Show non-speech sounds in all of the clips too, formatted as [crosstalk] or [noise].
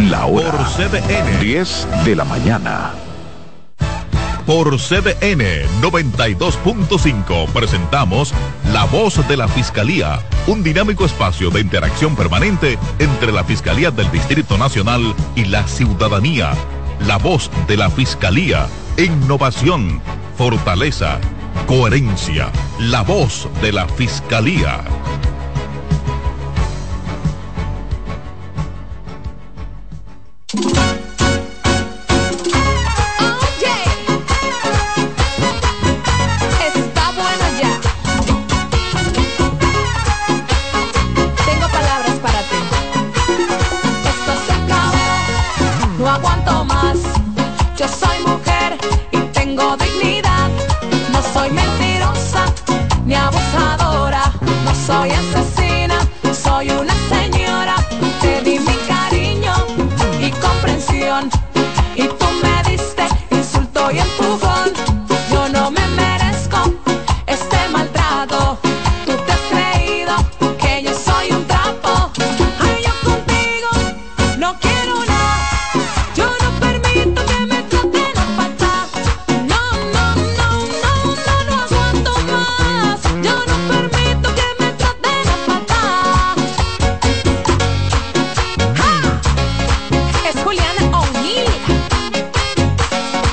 La hora CDN 10 de la mañana. Por CDN 92.5 presentamos La Voz de la Fiscalía, un dinámico espacio de interacción permanente entre la Fiscalía del Distrito Nacional y la ciudadanía. La Voz de la Fiscalía, innovación, fortaleza, coherencia. La Voz de la Fiscalía.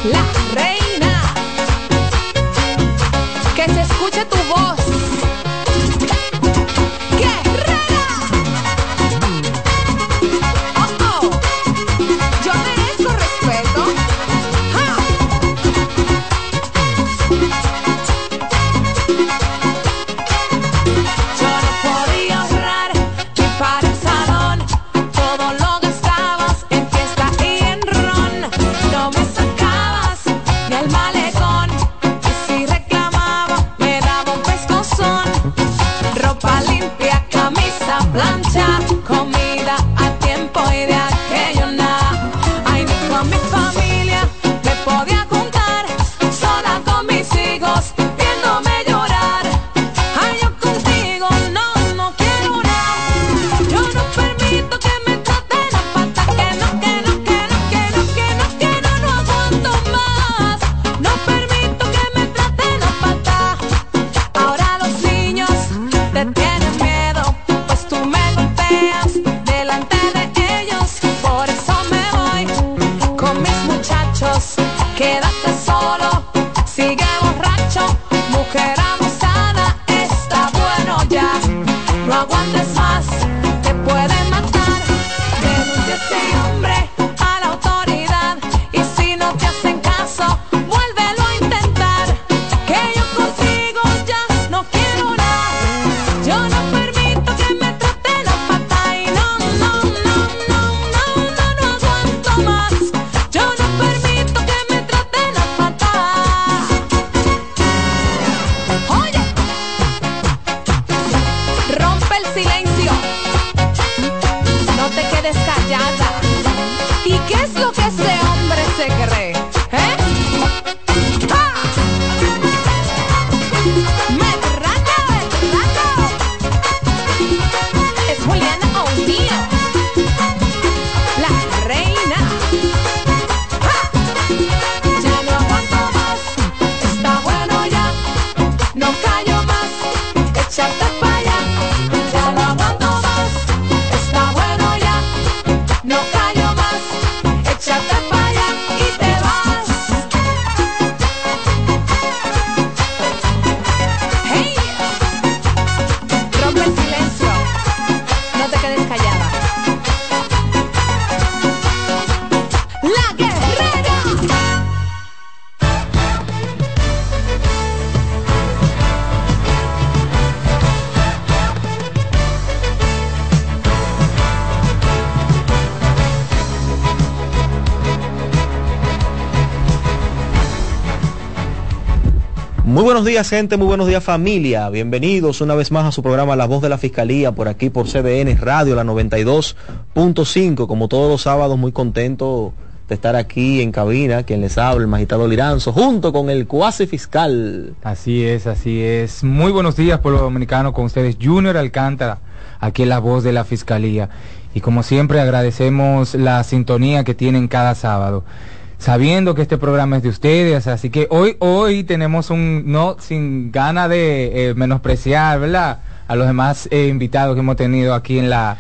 la. Días gente, muy buenos días familia. Bienvenidos una vez más a su programa La Voz de la Fiscalía por aquí por CDN Radio, la 92.5. Como todos los sábados, muy contento de estar aquí en cabina, quien les habla, el magistrado Liranzo, junto con el cuasi fiscal. Así es, así es. Muy buenos días, pueblo dominicano, con ustedes, Junior Alcántara, aquí en La Voz de la Fiscalía. Y como siempre, agradecemos la sintonía que tienen cada sábado sabiendo que este programa es de ustedes, así que hoy hoy tenemos un no sin gana de eh, menospreciar, ¿verdad? A los demás eh, invitados que hemos tenido aquí en la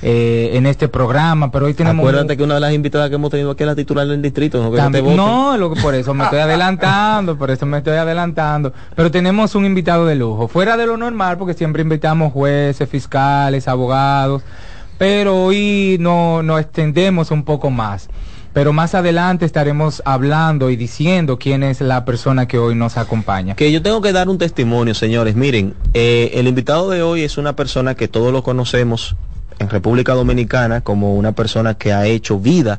eh, en este programa, pero hoy tenemos Acuérdate que una de las invitadas que hemos tenido aquí es la titular del distrito, no, que También- te no, lo por eso me estoy [laughs] adelantando, por eso me estoy adelantando. Pero tenemos un invitado de lujo, fuera de lo normal, porque siempre invitamos jueces, fiscales, abogados, pero hoy no nos extendemos un poco más. Pero más adelante estaremos hablando y diciendo quién es la persona que hoy nos acompaña. Que yo tengo que dar un testimonio, señores. Miren, eh, el invitado de hoy es una persona que todos lo conocemos en República Dominicana como una persona que ha hecho vida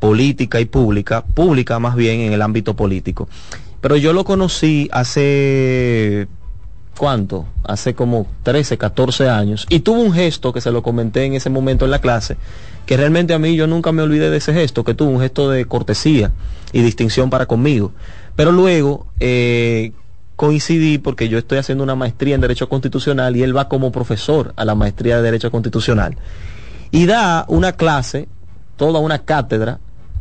política y pública, pública más bien en el ámbito político. Pero yo lo conocí hace, ¿cuánto? Hace como 13, 14 años. Y tuvo un gesto que se lo comenté en ese momento en la clase, que realmente a mí yo nunca me olvidé de ese gesto, que tuvo un gesto de cortesía y distinción para conmigo. Pero luego eh, coincidí porque yo estoy haciendo una maestría en Derecho Constitucional y él va como profesor a la maestría de Derecho Constitucional. Y da una clase, toda una cátedra,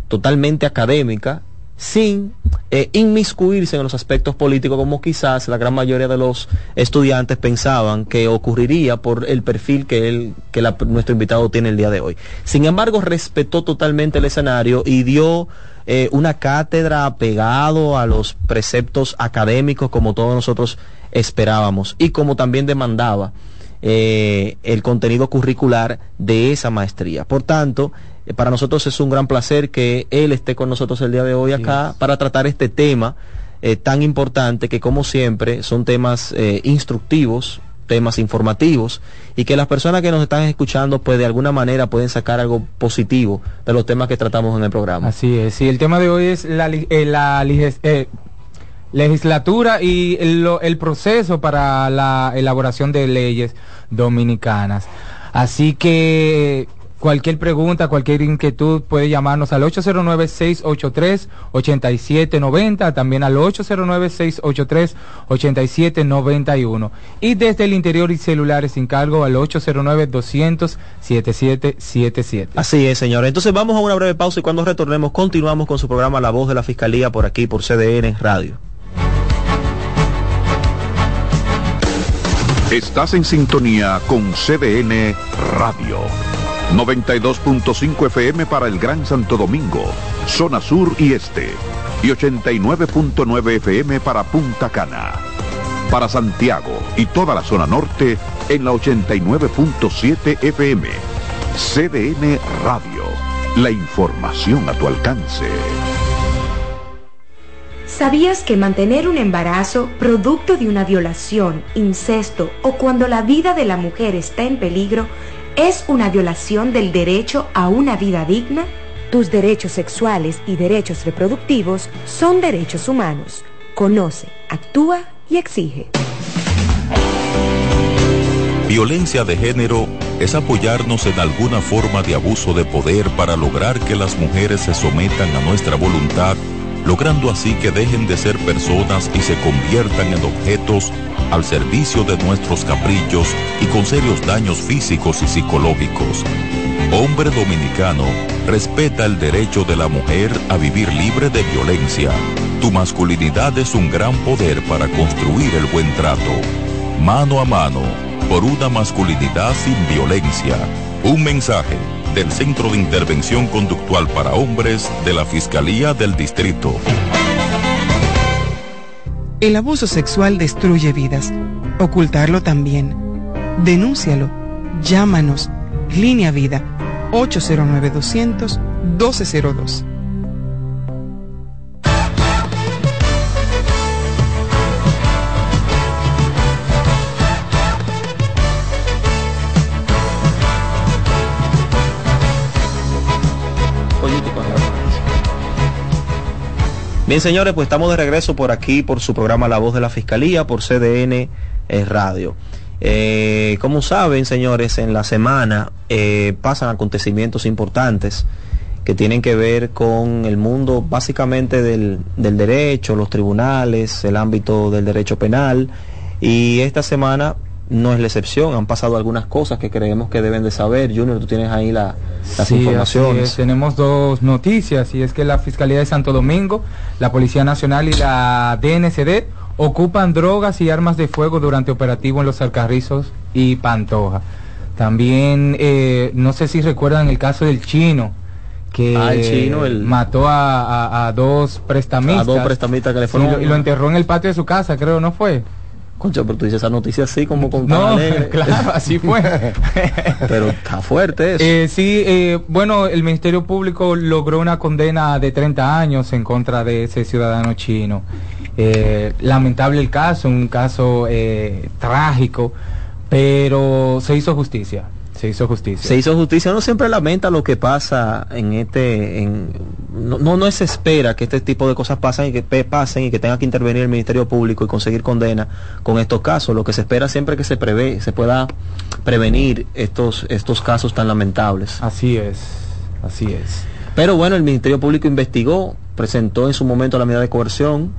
totalmente académica, sin eh, inmiscuirse en los aspectos políticos como quizás la gran mayoría de los estudiantes pensaban que ocurriría por el perfil que él que la- nuestro invitado tiene el día de hoy. Sin embargo, respetó totalmente el escenario y dio eh, una cátedra apegado a los preceptos académicos como todos nosotros esperábamos y como también demandaba eh, el contenido curricular de esa maestría. Por tanto, para nosotros es un gran placer que él esté con nosotros el día de hoy acá para tratar este tema eh, tan importante que como siempre son temas eh, instructivos, temas informativos y que las personas que nos están escuchando pues de alguna manera pueden sacar algo positivo de los temas que tratamos en el programa. Así es, sí, el tema de hoy es la, eh, eh, legislatura y el proceso para la elaboración de leyes dominicanas. Así que cualquier pregunta, cualquier inquietud puede llamarnos al 809-683-8790, también al 809-683-8791 y desde el interior y celulares sin cargo al 809-200-7777. Así es, señores. Entonces vamos a una breve pausa y cuando retornemos continuamos con su programa La Voz de la Fiscalía por aquí, por CDN Radio. Estás en sintonía con CDN Radio. 92.5 FM para el Gran Santo Domingo, zona sur y este. Y 89.9 FM para Punta Cana. Para Santiago y toda la zona norte en la 89.7 FM. CDN Radio. La información a tu alcance. ¿Sabías que mantener un embarazo producto de una violación, incesto o cuando la vida de la mujer está en peligro es una violación del derecho a una vida digna? Tus derechos sexuales y derechos reproductivos son derechos humanos. Conoce, actúa y exige. Violencia de género es apoyarnos en alguna forma de abuso de poder para lograr que las mujeres se sometan a nuestra voluntad, logrando así que dejen de ser personas y se conviertan en objetos al servicio de nuestros caprichos y con serios daños físicos y psicológicos. Hombre dominicano, respeta el derecho de la mujer a vivir libre de violencia. Tu masculinidad es un gran poder para construir el buen trato. Mano a mano, por una masculinidad sin violencia. Un mensaje del Centro de Intervención Conductual para Hombres de la Fiscalía del Distrito. El abuso sexual destruye vidas. Ocultarlo también. Denúncialo. Llámanos. Línea Vida 809-200-1202. Bien, señores, pues estamos de regreso por aquí, por su programa La Voz de la Fiscalía, por CDN eh, Radio. Eh, como saben, señores, en la semana eh, pasan acontecimientos importantes que tienen que ver con el mundo básicamente del, del derecho, los tribunales, el ámbito del derecho penal. Y esta semana no es la excepción, han pasado algunas cosas que creemos que deben de saber. Junior, tú tienes ahí la- las Sí, informaciones. es. Tenemos dos noticias y es que la Fiscalía de Santo Domingo, la Policía Nacional y la DNCD ocupan drogas y armas de fuego durante operativo en los Alcarrizos y Pantoja. También, eh, no sé si recuerdan el caso del chino, que Ah, el chino, el- mató a, a- a dos prestamistas. A dos prestamistas que le lo- y lo enterró en el patio de su casa, creo, ¿no fue? Concha, pero tú dices esa noticia así como con No, [laughs] claro, así fue. [laughs] pero está fuerte eso. Eh, sí, eh, bueno, el Ministerio Público logró una condena de 30 años en contra de ese ciudadano chino. Eh, lamentable el caso, un caso trágico, pero se hizo justicia, se hizo justicia. se hizo justicia. Uno siempre lamenta lo que pasa en este, en, no, no, no se espera que este tipo de cosas pasen y que pasen y que tenga que intervenir el Ministerio Público y conseguir condena con estos casos. Lo que se espera siempre es que se prevé, se pueda prevenir estos, estos casos tan lamentables. Así es, así es. Pero bueno, el Ministerio Público investigó, presentó en su momento la medida de coerción,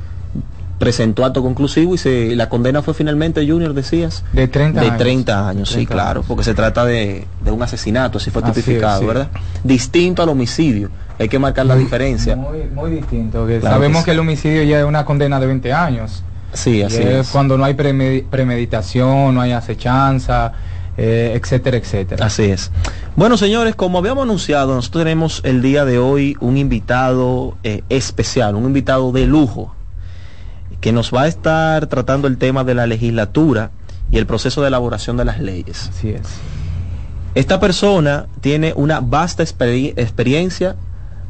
presentó acto conclusivo y se, la condena fue finalmente, Junior, decías, De 30 de años. 30 años, sí, 30 claro, años. porque se trata de, de un asesinato, así fue Así es, tipificado, sí. ¿verdad? Distinto al homicidio, hay que marcar la diferencia. Muy, muy distinto. que Claro sabemos que el homicidio ya es una condena de 20 años. Sí, así es es. cuando no hay premedi- premeditación, no hay acechanza, eh, etcétera, etcétera. Así es. Bueno, señores, como habíamos anunciado, nosotros tenemos el día de hoy un invitado eh, especial, un invitado de lujo, que nos va a estar tratando el tema de la legislatura y el proceso de elaboración de las leyes. Así es. Esta persona tiene una vasta experi- experiencia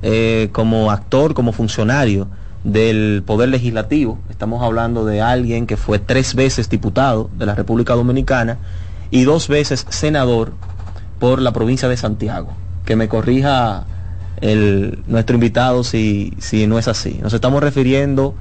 eh, como actor, como funcionario del Poder Legislativo. Estamos hablando de alguien que fue tres veces diputado de la República Dominicana y dos veces senador por la provincia de Santiago. Que me corrija el, nuestro invitado si, si no es así. Nos estamos refiriendo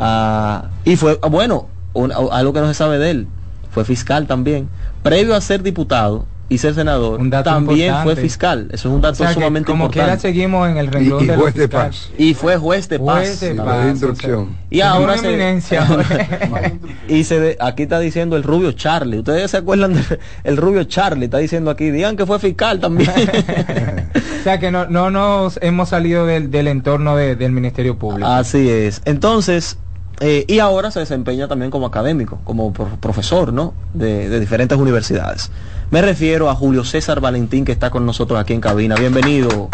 a... Y fue, ah, bueno, un- a- algo que no se sabe de él. Fue fiscal también. Previo a ser diputado y ser senador, Un dato también importante. fue fiscal. Eso es un dato O sea sumamente como quiera importante. seguimos en el Y, renglón y de juez de paz. Y fue juez de paz. Juez de paz, de o sea, instrucción. Y ahora una se- eminencia. [laughs] y se de- aquí está diciendo el rubio Charlie. Ustedes se acuerdan del el rubio Charlie. Está diciendo aquí, digan que fue fiscal también. [laughs] o sea que no, no nos hemos salido del, del entorno de- del Ministerio Público. Así es. Entonces, eh, y ahora se desempeña también como académico, como pro- profesor, ¿no? De, de diferentes universidades. Me refiero a Julio César Valentín, que está con nosotros aquí en cabina. Bienvenido,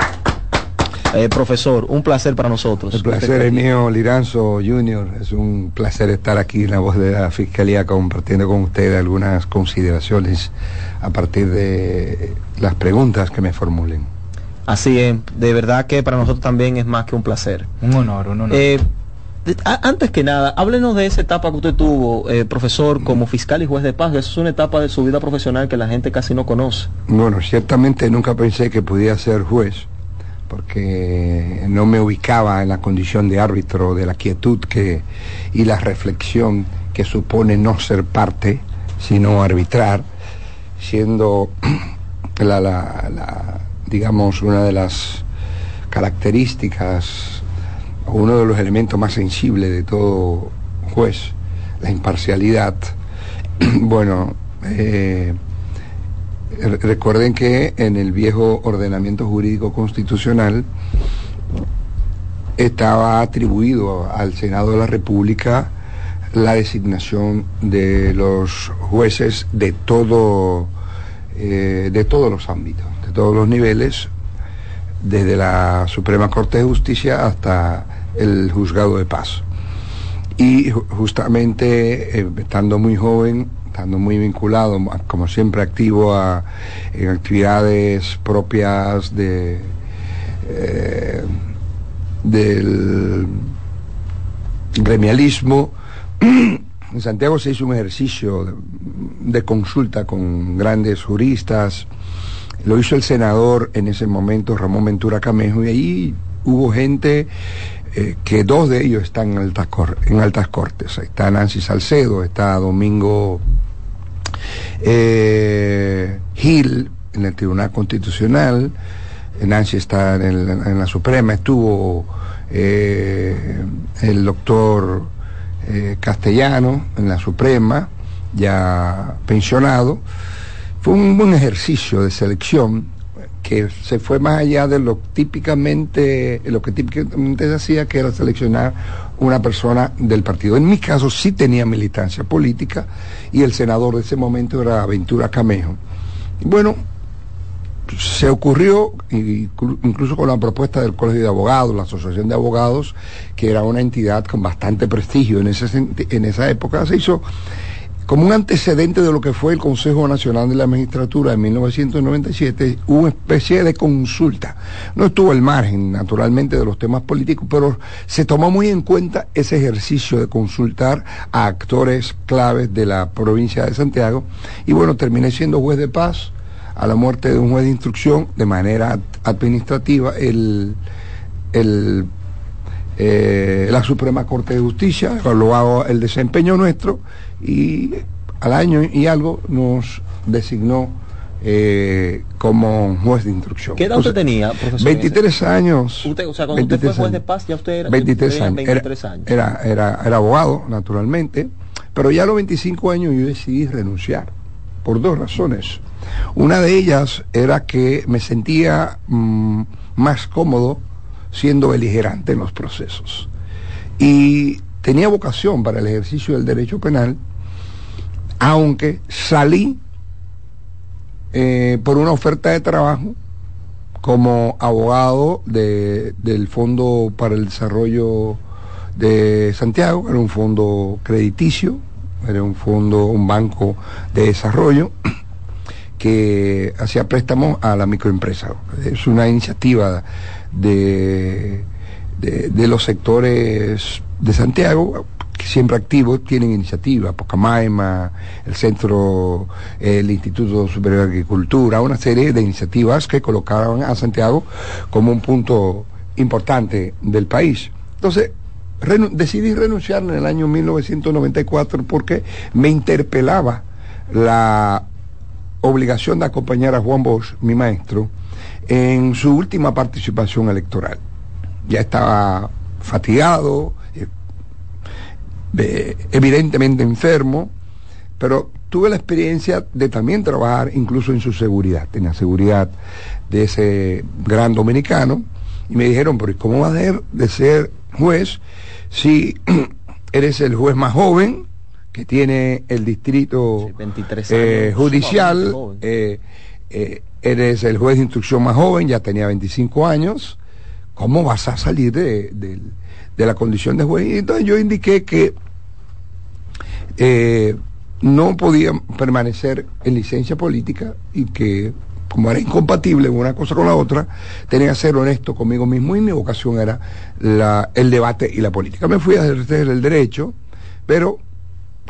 eh, profesor. Un placer para nosotros. El placer es mío, Liranzo Junior. Es un placer estar aquí en la voz de la Fiscalía compartiendo con ustedes algunas consideraciones a partir de las preguntas que me formulen. Así es. De verdad que para nosotros también es más que un placer. Un honor, un honor. Eh, antes que nada, háblenos de esa etapa que usted tuvo, eh, profesor, como fiscal y juez de paz. Eso es una etapa de su vida profesional que la gente casi no conoce. Bueno, ciertamente nunca pensé que podía ser juez, porque no me ubicaba en la condición de árbitro de la quietud que, y la reflexión que supone no ser parte, sino arbitrar, siendo [clears throat] la, digamos, una de las características uno de los elementos más sensibles de todo juez, la imparcialidad. [clears throat] bueno, eh, Re- Recuerden que en el viejo ordenamiento jurídico constitucional estaba atribuido al Senado de la República la designación de los jueces de todo eh, de todos los ámbitos, de todos los niveles, desde la Suprema Corte de Justicia hasta el Juzgado de Paz. Y ju- justamente, eh, estando muy joven, estando muy vinculado, como siempre activo a- en actividades propias de, eh, del gremialismo, en Santiago se hizo un ejercicio de consulta con grandes juristas, lo hizo el senador en ese momento, Ramón Ventura Camejo, y ahí hubo gente eh, que dos de ellos están en altas, cortes. Está Nancy Salcedo, está Domingo eh, Gil en el Tribunal Constitucional, Nancy está en, la Suprema, estuvo eh, el doctor Castellano en la Suprema, ya pensionado. Fue un ejercicio de selección que se fue más allá de lo típicamente, lo que típicamente se hacía, que era seleccionar una persona del partido. En mi caso sí tenía militancia política y el senador de ese momento era Ventura Camejo. Bueno, se ocurrió, incluso con la propuesta del Colegio de Abogados, la Asociación de Abogados, que era una entidad con bastante prestigio en, en esa época, se hizo como un antecedente de lo que fue el Consejo Nacional de la Magistratura en 1997, una especie de consulta. No estuvo al margen, naturalmente, de los temas políticos, pero se tomó muy en cuenta ese ejercicio de consultar a actores claves de la provincia de Santiago. Y bueno, terminé siendo juez de paz a la muerte de un juez de instrucción de manera ad- administrativa. El, el eh, la Suprema Corte de Justicia, evaluado el desempeño nuestro y al año y algo nos designó eh, como juez de instrucción. ¿Qué edad usted tenía, profesor? 23 años. Usted, o sea, cuando usted fue 23 juez de paz, ya usted era, 23 tenía años. 23 era, años. Era, era, era abogado, naturalmente, pero ya a los 25 años yo decidí renunciar por dos razones. Una de ellas era que me sentía mm, más cómodo siendo beligerante en los procesos. Y tenía vocación para el ejercicio del derecho penal, aunque salí eh, por una oferta de trabajo como abogado de- del Fondo para el Desarrollo de Santiago, era un fondo crediticio, era un fondo, un banco de desarrollo que hacía préstamos a la microempresa. Es una iniciativa de, de, los sectores de Santiago, siempre activos, tienen iniciativas, Pocamaima, el Centro, el Instituto Superior de Agricultura, una serie de iniciativas que colocaron a Santiago como un punto importante del país. Entonces, decidí renunciar en el año 1994 porque me interpelaba la obligación de acompañar a Juan Bosch, mi maestro, en su última participación electoral. Ya estaba fatigado, eh, evidentemente enfermo, pero tuve la experiencia de también trabajar incluso en su seguridad, en la seguridad de ese gran dominicano, y me dijeron, pero ¿y ¿cómo vas a ser de ser juez si [clears throat] eres el juez más joven que tiene el distrito Sí, 23 eh, judicial, joven. eh, eres el juez de instrucción más joven, ya tenía 25 años, ¿cómo vas a salir de, de- la condición de juez? Y entonces yo indiqué que eh, no podía permanecer en licencia política y que como era incompatible una cosa con la otra, tenía que ser honesto conmigo mismo y mi vocación era la- el debate y la política. Me fui a ejercer el derecho, pero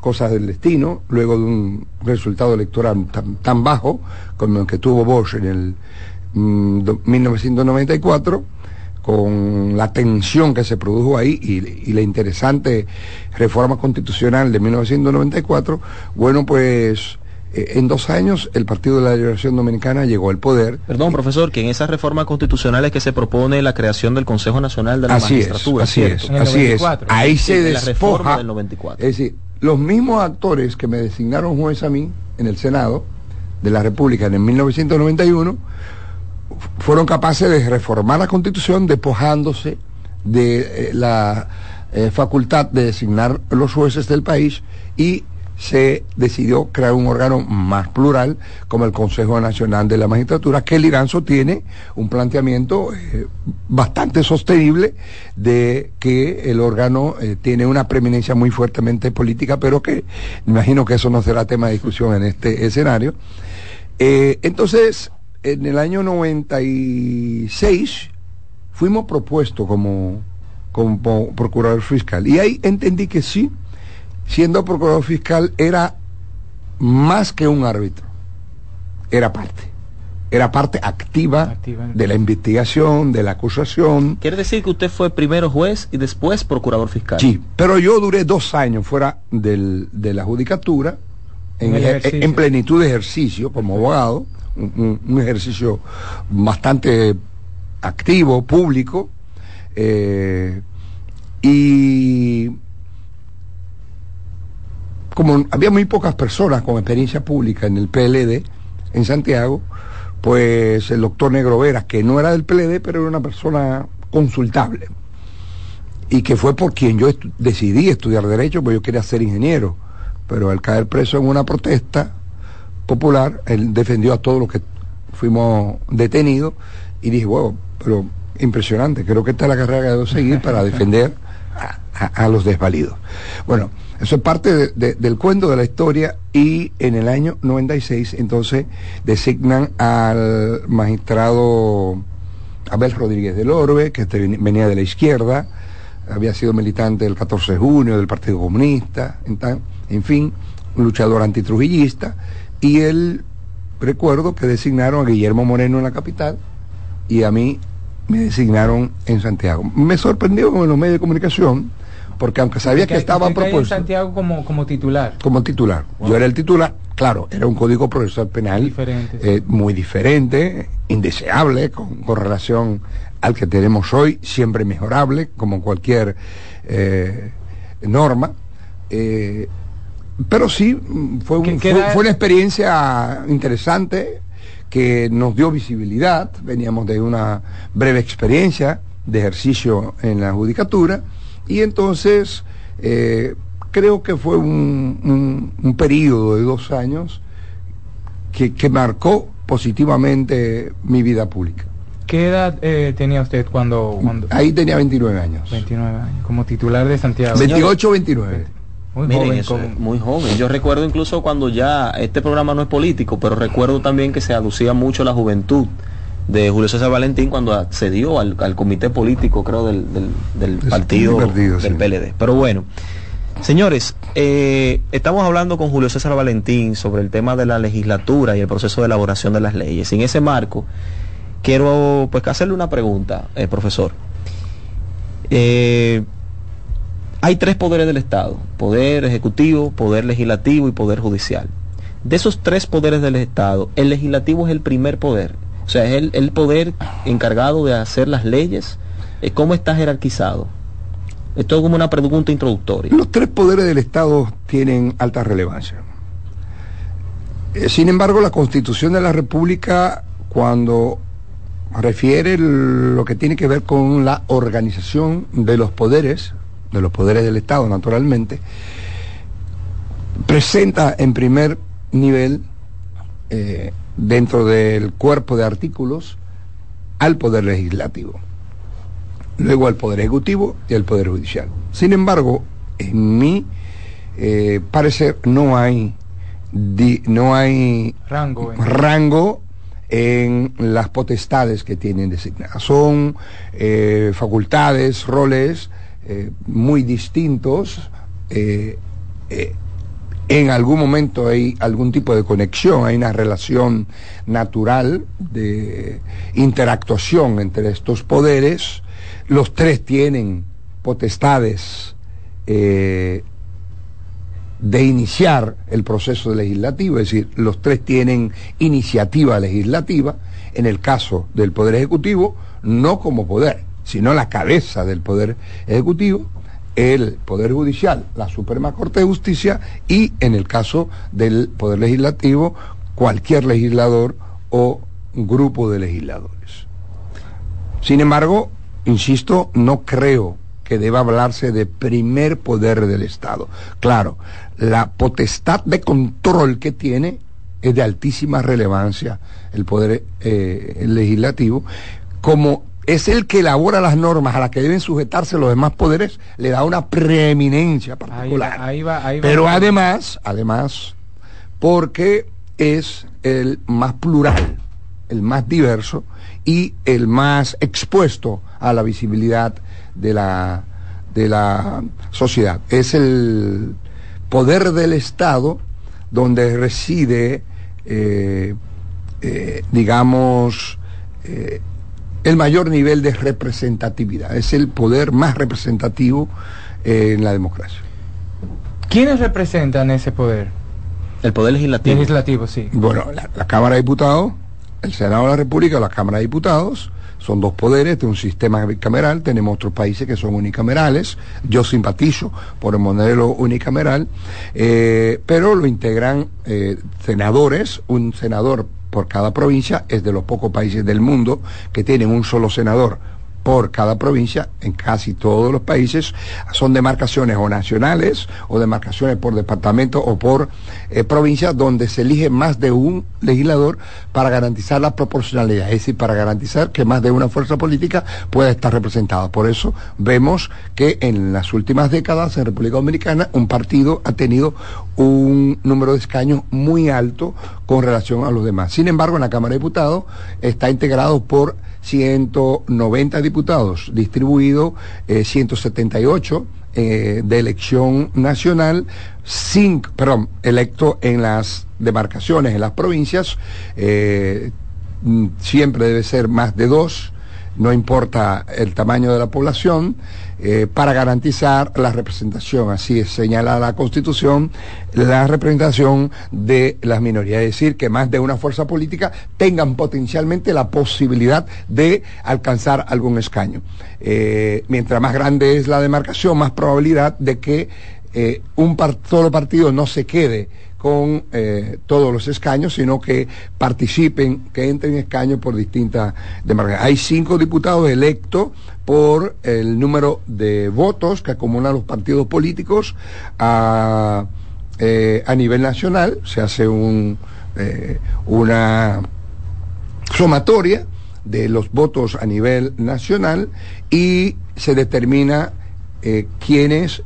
cosas del destino, luego de un resultado electoral tan, tan bajo como el que tuvo Bosch en el mm, do- 1994, con la tensión que se produjo ahí y, y la interesante reforma constitucional de 1994, bueno, pues eh, en dos años el Partido de la Liberación Dominicana llegó al poder. Perdón, profesor, que en esa reforma constitucional es que se propone la creación del Consejo Nacional de la Así es, Magistratura. así ¿cierto? es, así es. 94. Ahí Sí, se la reforma despoja. del 94. Es decir, los mismos actores que me designaron juez a mí en el Senado de la República en el 1991 fueron capaces de reformar la Constitución despojándose de eh, la eh, facultad de designar los jueces del país y se decidió crear un órgano más plural como el Consejo Nacional de la Magistratura, que el Iranzo tiene un planteamiento eh, bastante sostenible de que el órgano eh, tiene una preeminencia muy fuertemente política, pero que imagino que eso no será tema de discusión en este escenario. Eh, entonces, en el año 96 fuimos propuestos como, como procurador fiscal. Y ahí entendí que sí, siendo procurador fiscal era más que un árbitro, era parte. era parte activa, Activa. de la investigación, de la acusación. Quiere decir que usted fue primero juez y después procurador fiscal. Sí, pero yo duré dos años fuera del- de la judicatura, en, ejer- plenitud de ejercicio como abogado, un ejercicio bastante activo, público, eh, y como había muy pocas personas con experiencia pública en el PLD en Santiago, pues el doctor Negro Veras, que no era del PLD, pero era una persona consultable, y que fue por quien yo decidí estudiar Derecho, porque yo quería ser ingeniero, pero al caer preso en una protesta popular, él defendió a todos los que fuimos detenidos, y dije, wow, pero impresionante, creo que esta es la carrera que debo seguir para defender a los desvalidos. Bueno, eso es parte de- de- del cuento de la historia y en el año 96 entonces designan al magistrado Abel Rodríguez del Orbe, que este ven- venía de la izquierda, había sido militante del 14 de junio del Partido Comunista, en fin, un luchador antitrujillista, y él, recuerdo que designaron a Guillermo Moreno en la capital y a mí me designaron en Santiago. Me sorprendió en los medios de comunicación, porque aunque sabía que estaba propuesto Santiago como, como titular. como titular. Yo era el titular, claro, era un código procesal penal Diferente, sí. eh, muy diferente, indeseable con, con relación al que tenemos hoy, siempre mejorable, como cualquier eh, norma. Eh, pero sí, fue, un- ¿Qué- qué fue- fue una experiencia interesante que nos dio visibilidad. Veníamos de una breve experiencia de ejercicio en la judicatura y entonces eh, creo que fue un, un, un periodo de dos años que, que marcó positivamente mi vida pública. ¿Qué edad eh, tenía usted cuando, cuando Ahí tenía 29 años. 29 años, como titular de Santiago? 28 29. Muy Miren, joven, eso muy joven. Yo recuerdo incluso cuando ya este programa no es político, pero recuerdo también que se aducía mucho la juventud de Julio César Valentín cuando accedió al, al comité político, creo, del, del- del Del partido, del sí. PLD. Pero bueno, señores, eh, estamos hablando con Julio César Valentín sobre el tema de la legislatura y el proceso de elaboración de las leyes. En ese marco, quiero pues hacerle una pregunta, eh, profesor. Eh, hay tres poderes del Estado, poder ejecutivo, poder legislativo y poder judicial. De esos tres poderes del Estado, el legislativo es el primer poder, o sea, es el, poder encargado de hacer las leyes. ¿Cómo está jerarquizado? Esto es como una pregunta introductoria. Los tres poderes del Estado tienen alta relevancia. Eh, sin embargo, la Constitución de la República, cuando refiere lo que tiene que ver con la organización de los poderes, de los poderes del Estado, naturalmente, presenta en primer nivel, eh, dentro del cuerpo de artículos, al Poder Legislativo luego al Poder Ejecutivo y al Poder Judicial. Sin embargo, en mi eh, parecer no hay, di- no hay rango. en- rango en las potestades que tienen designadas. Son eh, facultades, roles eh, muy distintos. En algún momento hay algún tipo de conexión, hay una relación natural de interactuación entre estos poderes. Los tres tienen potestades eh, de iniciar el proceso legislativo, es decir, los tres tienen iniciativa legislativa, en el caso del Poder Ejecutivo, no como poder, sino la cabeza del Poder Ejecutivo, el Poder Judicial, la Suprema Corte de Justicia y en el caso del Poder Legislativo, cualquier legislador o grupo de legisladores. Sin embargo, insisto, no creo que deba hablarse de primer poder del Estado. Claro, la potestad de control que tiene es de altísima relevancia el poder eh, legislativo, como es el que elabora las normas a las que deben sujetarse los demás poderes, le da una preeminencia Ahí, particular. va- ahí va, ahí va. Pero además, además, porque es el más plural, el más diverso y el más expuesto a la visibilidad de la, de la sociedad. Es el poder del Estado donde reside eh, eh, digamos, eh, el mayor nivel de representatividad. Es el poder más representativo eh, en la democracia. ¿Quiénes representan ese poder? El poder legislativo. Legislativo, sí. Bueno, la, la Cámara de Diputados, el Senado de la República, la Cámara de Diputados, son dos poderes de un sistema bicameral. Tenemos otros países que son unicamerales. Yo simpatizo por el modelo unicameral, eh, pero lo integran eh, senadores, un senador por cada provincia. Es de los pocos países del mundo que tienen un solo senador por cada provincia, en casi todos los países, son demarcaciones o nacionales o demarcaciones por departamento o por eh, provincia donde se elige más de un legislador para garantizar la proporcionalidad, es decir, para garantizar que más de una fuerza política pueda estar representada. Por eso vemos que en las últimas décadas en República Dominicana un partido ha tenido un número de escaños muy alto con relación a los demás. Sin embargo, en la Cámara de Diputados está integrado por 190 diputados, distribuido eh, 178 eh, de elección nacional, cinco, perdón, electo en las demarcaciones, en las provincias, eh, mm, siempre debe ser más de dos, no importa el tamaño de la población, eh, para garantizar la representación, así es señala la Constitución, la representación de las minorías, es decir, que más de una fuerza política tengan potencialmente la posibilidad de alcanzar algún escaño. Eh, mientras más grande es la demarcación, más probabilidad de que eh, un solo partido no se quede con eh, todos los escaños, sino que participen, que entren escaños por distintas demarcaciones. Hay cinco diputados electos por el número de votos que acumulan los partidos políticos a, eh, a nivel nacional. Se hace un, una sumatoria de los votos a nivel nacional y se determina eh, quiénes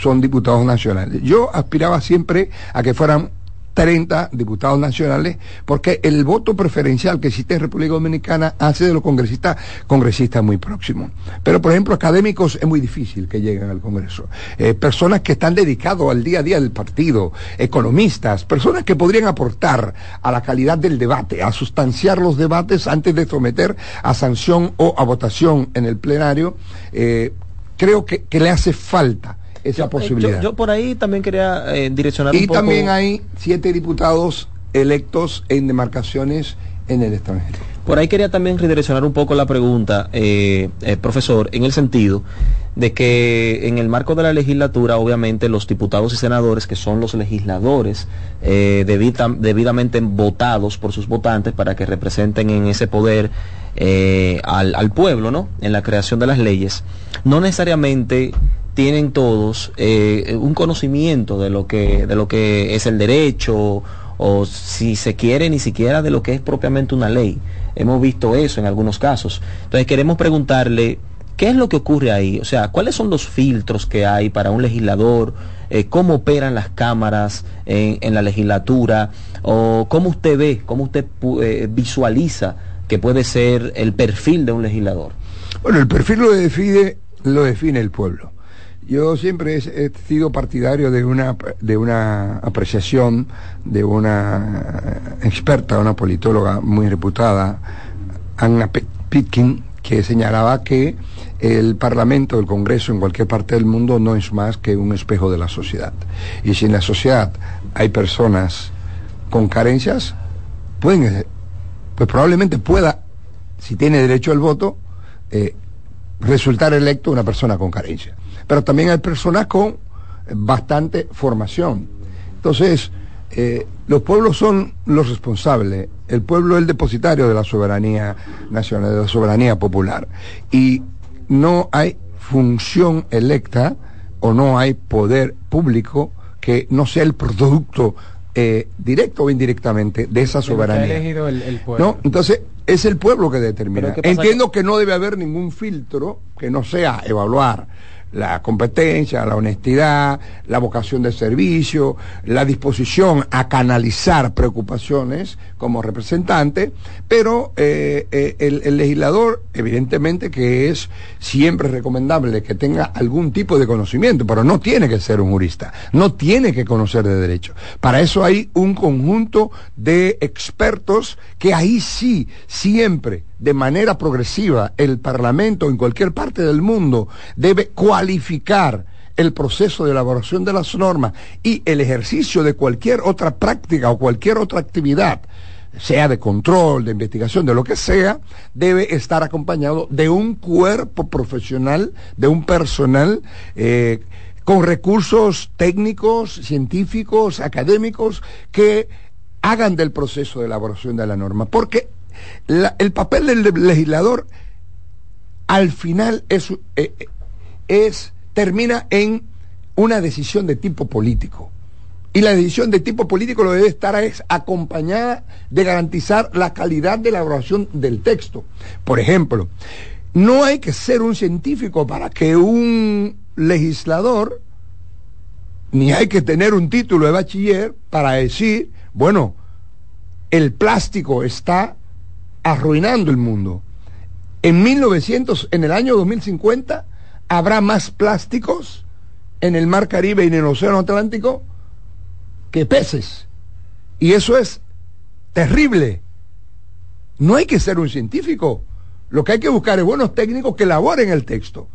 son diputados nacionales. Yo aspiraba siempre a que fueran 30 diputados nacionales, porque el voto preferencial que existe en República Dominicana hace de los congresistas congresistas muy próximos. Pero, por ejemplo, académicos es muy difícil que lleguen al Congreso. Eh, personas que están dedicados al día a día del partido, economistas, personas que podrían aportar a la calidad del debate, a sustanciar los debates antes de someter a sanción o a votación en el plenario, eh, creo que, que le hace falta esa posibilidad. Yo, yo por ahí también quería eh, direccionar Y un poco. también hay siete diputados electos en demarcaciones en el extranjero. Por ahí quería también redireccionar un poco la pregunta, eh, eh, profesor, en el sentido de que en el marco de la legislatura, obviamente, los diputados y senadores, que son los legisladores eh, debita- debidamente votados por sus votantes para que representen en ese poder eh, al, al pueblo, ¿no? En la creación de las leyes, no necesariamente tienen todos eh, un conocimiento de lo que de lo que es el derecho o si se quiere ni siquiera de lo que es propiamente una ley. Hemos visto eso en algunos casos. Entonces queremos preguntarle qué es lo que ocurre ahí, o sea, cuáles son los filtros que hay para un legislador, Eh, cómo operan las cámaras en, en la legislatura o cómo usted ve, cómo usted eh, visualiza que puede ser el perfil de un legislador. Bueno, el perfil lo define, lo define el pueblo. Yo siempre he, sido partidario de una, de una apreciación de una experta, una politóloga muy reputada, Anna Pitkin, que señalaba que el Parlamento, el Congreso en cualquier parte del mundo no es más que un espejo de la sociedad. Y si en la sociedad hay personas con carencias, pueden, eh, pues probablemente pueda, si tiene derecho al voto, eh, resultar electo una persona con carencia. Pero también hay personas con bastante formación. Entonces, eh, los pueblos son los responsables. El pueblo es el depositario de la soberanía nacional, de la soberanía popular. Y no hay función electa o no hay poder público que no sea el producto eh, directo o indirectamente de esa lo que ha soberanía. elegido el, el pueblo. ¿No? Entonces, es el pueblo que determina. Pero ¿qué pasa Entiendo que no debe haber ningún filtro que no sea evaluar la competencia, la honestidad, la vocación de servicio, la disposición a canalizar preocupaciones como representante, pero eh, eh, el, el legislador, evidentemente que es siempre recomendable que tenga algún tipo de conocimiento, pero no tiene que ser un jurista, no tiene que conocer de derecho. Para eso hay un conjunto de expertos que ahí sí, siempre, de manera progresiva, el Parlamento en cualquier parte del mundo debe cualificar el proceso de elaboración de las normas y el ejercicio de cualquier otra práctica o cualquier otra actividad, sea de control, de investigación, de lo que sea, debe estar acompañado de un cuerpo profesional, de un personal eh, con recursos técnicos, científicos, académicos, que hagan del proceso de elaboración de la norma. Porque la- el papel del legislador al final es, eh, eh, es termina en una decisión de tipo político. Y la decisión de tipo político lo debe estar es acompañada de garantizar la calidad de elaboración del texto. Por ejemplo, no hay que ser un científico para que un legislador, ni hay que tener un título de bachiller para decir, bueno, el plástico está arruinando el mundo. En 1900, en el año 2050, habrá más plásticos en el mar Caribe y en el océano Atlántico que peces. Y eso es terrible. No hay que ser un científico. Lo que hay que buscar es buenos técnicos que elaboren el texto.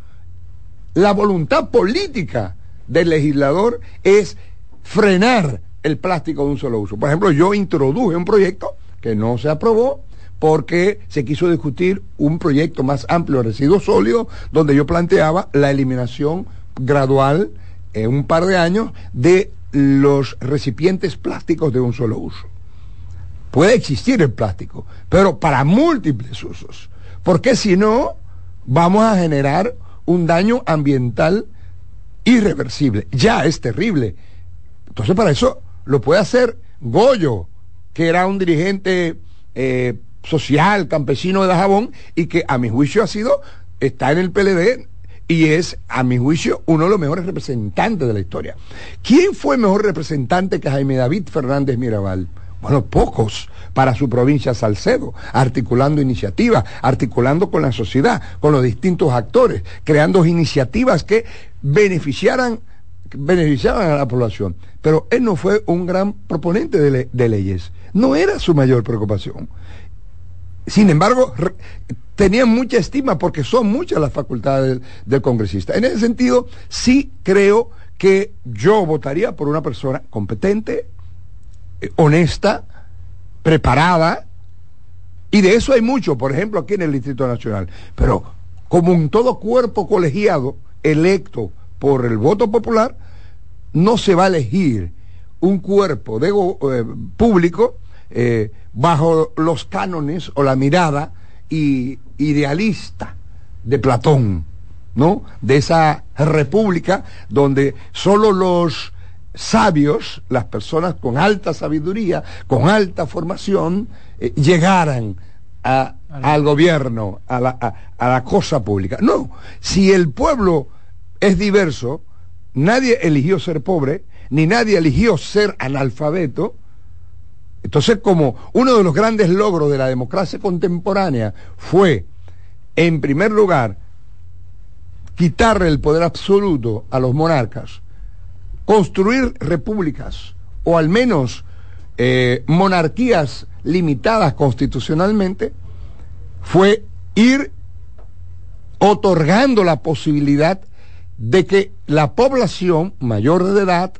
La voluntad política del legislador es frenar el plástico de un solo uso. Por ejemplo, yo introduje un proyecto que no se aprobó porque se quiso discutir un proyecto más amplio de residuos sólidos donde yo planteaba la eliminación gradual en un par de años de los recipientes plásticos de un solo uso. Puede existir el plástico, pero para múltiples usos, porque si no, vamos a generar un daño ambiental irreversible. Ya es terrible. Entonces, para eso lo puede hacer Goyo, que era un dirigente eh, social, campesino de Dajabón, y que a mi juicio ha sido, está en el PLD y es, a mi juicio, uno de los mejores representantes de la historia. ¿Quién fue mejor representante que Jaime David Fernández Mirabal? Bueno, pocos para su provincia Salcedo, articulando iniciativas, articulando con la sociedad, con los distintos actores, creando iniciativas que beneficiaran, beneficiaran a la población. Pero él no fue un gran proponente de, le- de leyes, no era su mayor preocupación. Sin embargo, tenían mucha estima porque son muchas las facultades del, congresista. En ese sentido, sí creo que yo votaría por una persona competente, eh, honesta, preparada, y de eso hay mucho, por ejemplo, aquí en el Distrito Nacional. Pero como un todo cuerpo colegiado electo por el voto popular, no se va a elegir un cuerpo de eh, público eh, bajo los cánones o la mirada y- idealista de Platón, ¿no? De esa república donde solo los sabios, las personas con alta sabiduría, con alta formación, eh, llegaran a- al gobierno, a la, a- a la cosa pública. No, si el pueblo es diverso, nadie eligió ser pobre, ni nadie eligió ser analfabeto, entonces, como uno de los grandes logros de la democracia contemporánea fue, en primer lugar, quitarle el poder absoluto a los monarcas, construir repúblicas, o al menos eh, monarquías limitadas constitucionalmente, fue ir otorgando la posibilidad de que la población mayor de edad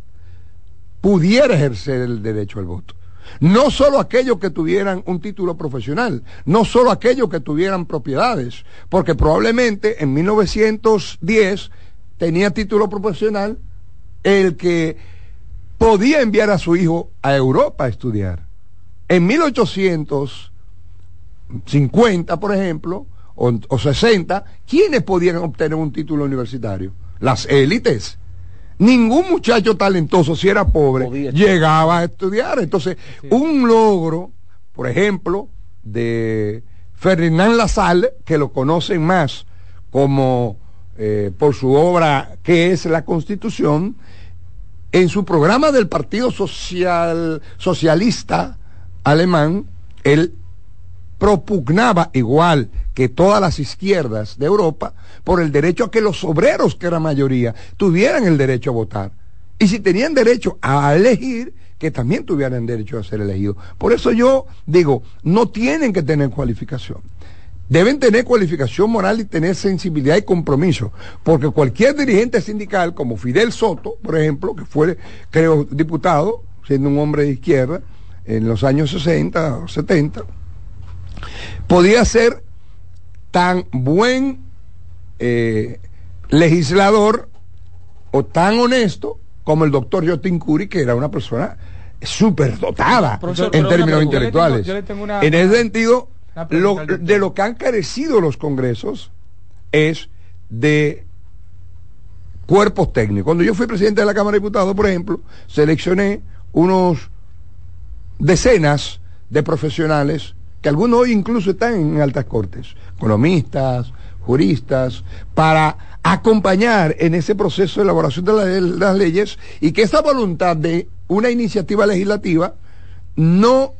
pudiera ejercer el derecho al voto. No solo aquellos que tuvieran un título profesional, no solo aquellos que tuvieran propiedades, porque probablemente en 1910 tenía título profesional el que podía enviar a su hijo a Europa a estudiar. En 1850, por ejemplo, o, o 60, ¿quiénes podían obtener un título universitario? Las élites. Ningún muchacho talentoso, si era pobre, llegaba a estudiar. Entonces, un logro, por ejemplo, de Ferdinand Lasalle, que lo conocen más como eh, por su obra que es la Constitución, en su programa del Partido Social, Socialista Alemán, él propugnaba, igual que todas las izquierdas de Europa, por el derecho a que los obreros, que era mayoría, tuvieran el derecho a votar. Y si tenían derecho a elegir, que también tuvieran derecho a ser elegidos. Por eso yo digo, no tienen que tener cualificación. Deben tener cualificación moral y tener sensibilidad y compromiso, porque cualquier dirigente sindical, como Fidel Soto, por ejemplo, que fue, creo, diputado, siendo un hombre de izquierda, en los años 60 o 70, podía ser tan buen eh, legislador o tan honesto como el doctor Jotin Curi, que era una persona súper dotada Profesor, en términos una- yo le tengo- intelectuales. yo le tengo una- en ese sentido, lo- de lo que han carecido los congresos es de cuerpos técnicos. Cuando yo fui presidente de la Cámara de Diputados, por ejemplo, seleccioné unos decenas de profesionales que algunos hoy incluso están en altas cortes, economistas, juristas, para acompañar en ese proceso de elaboración de, de las leyes y que esa voluntad de una iniciativa legislativa no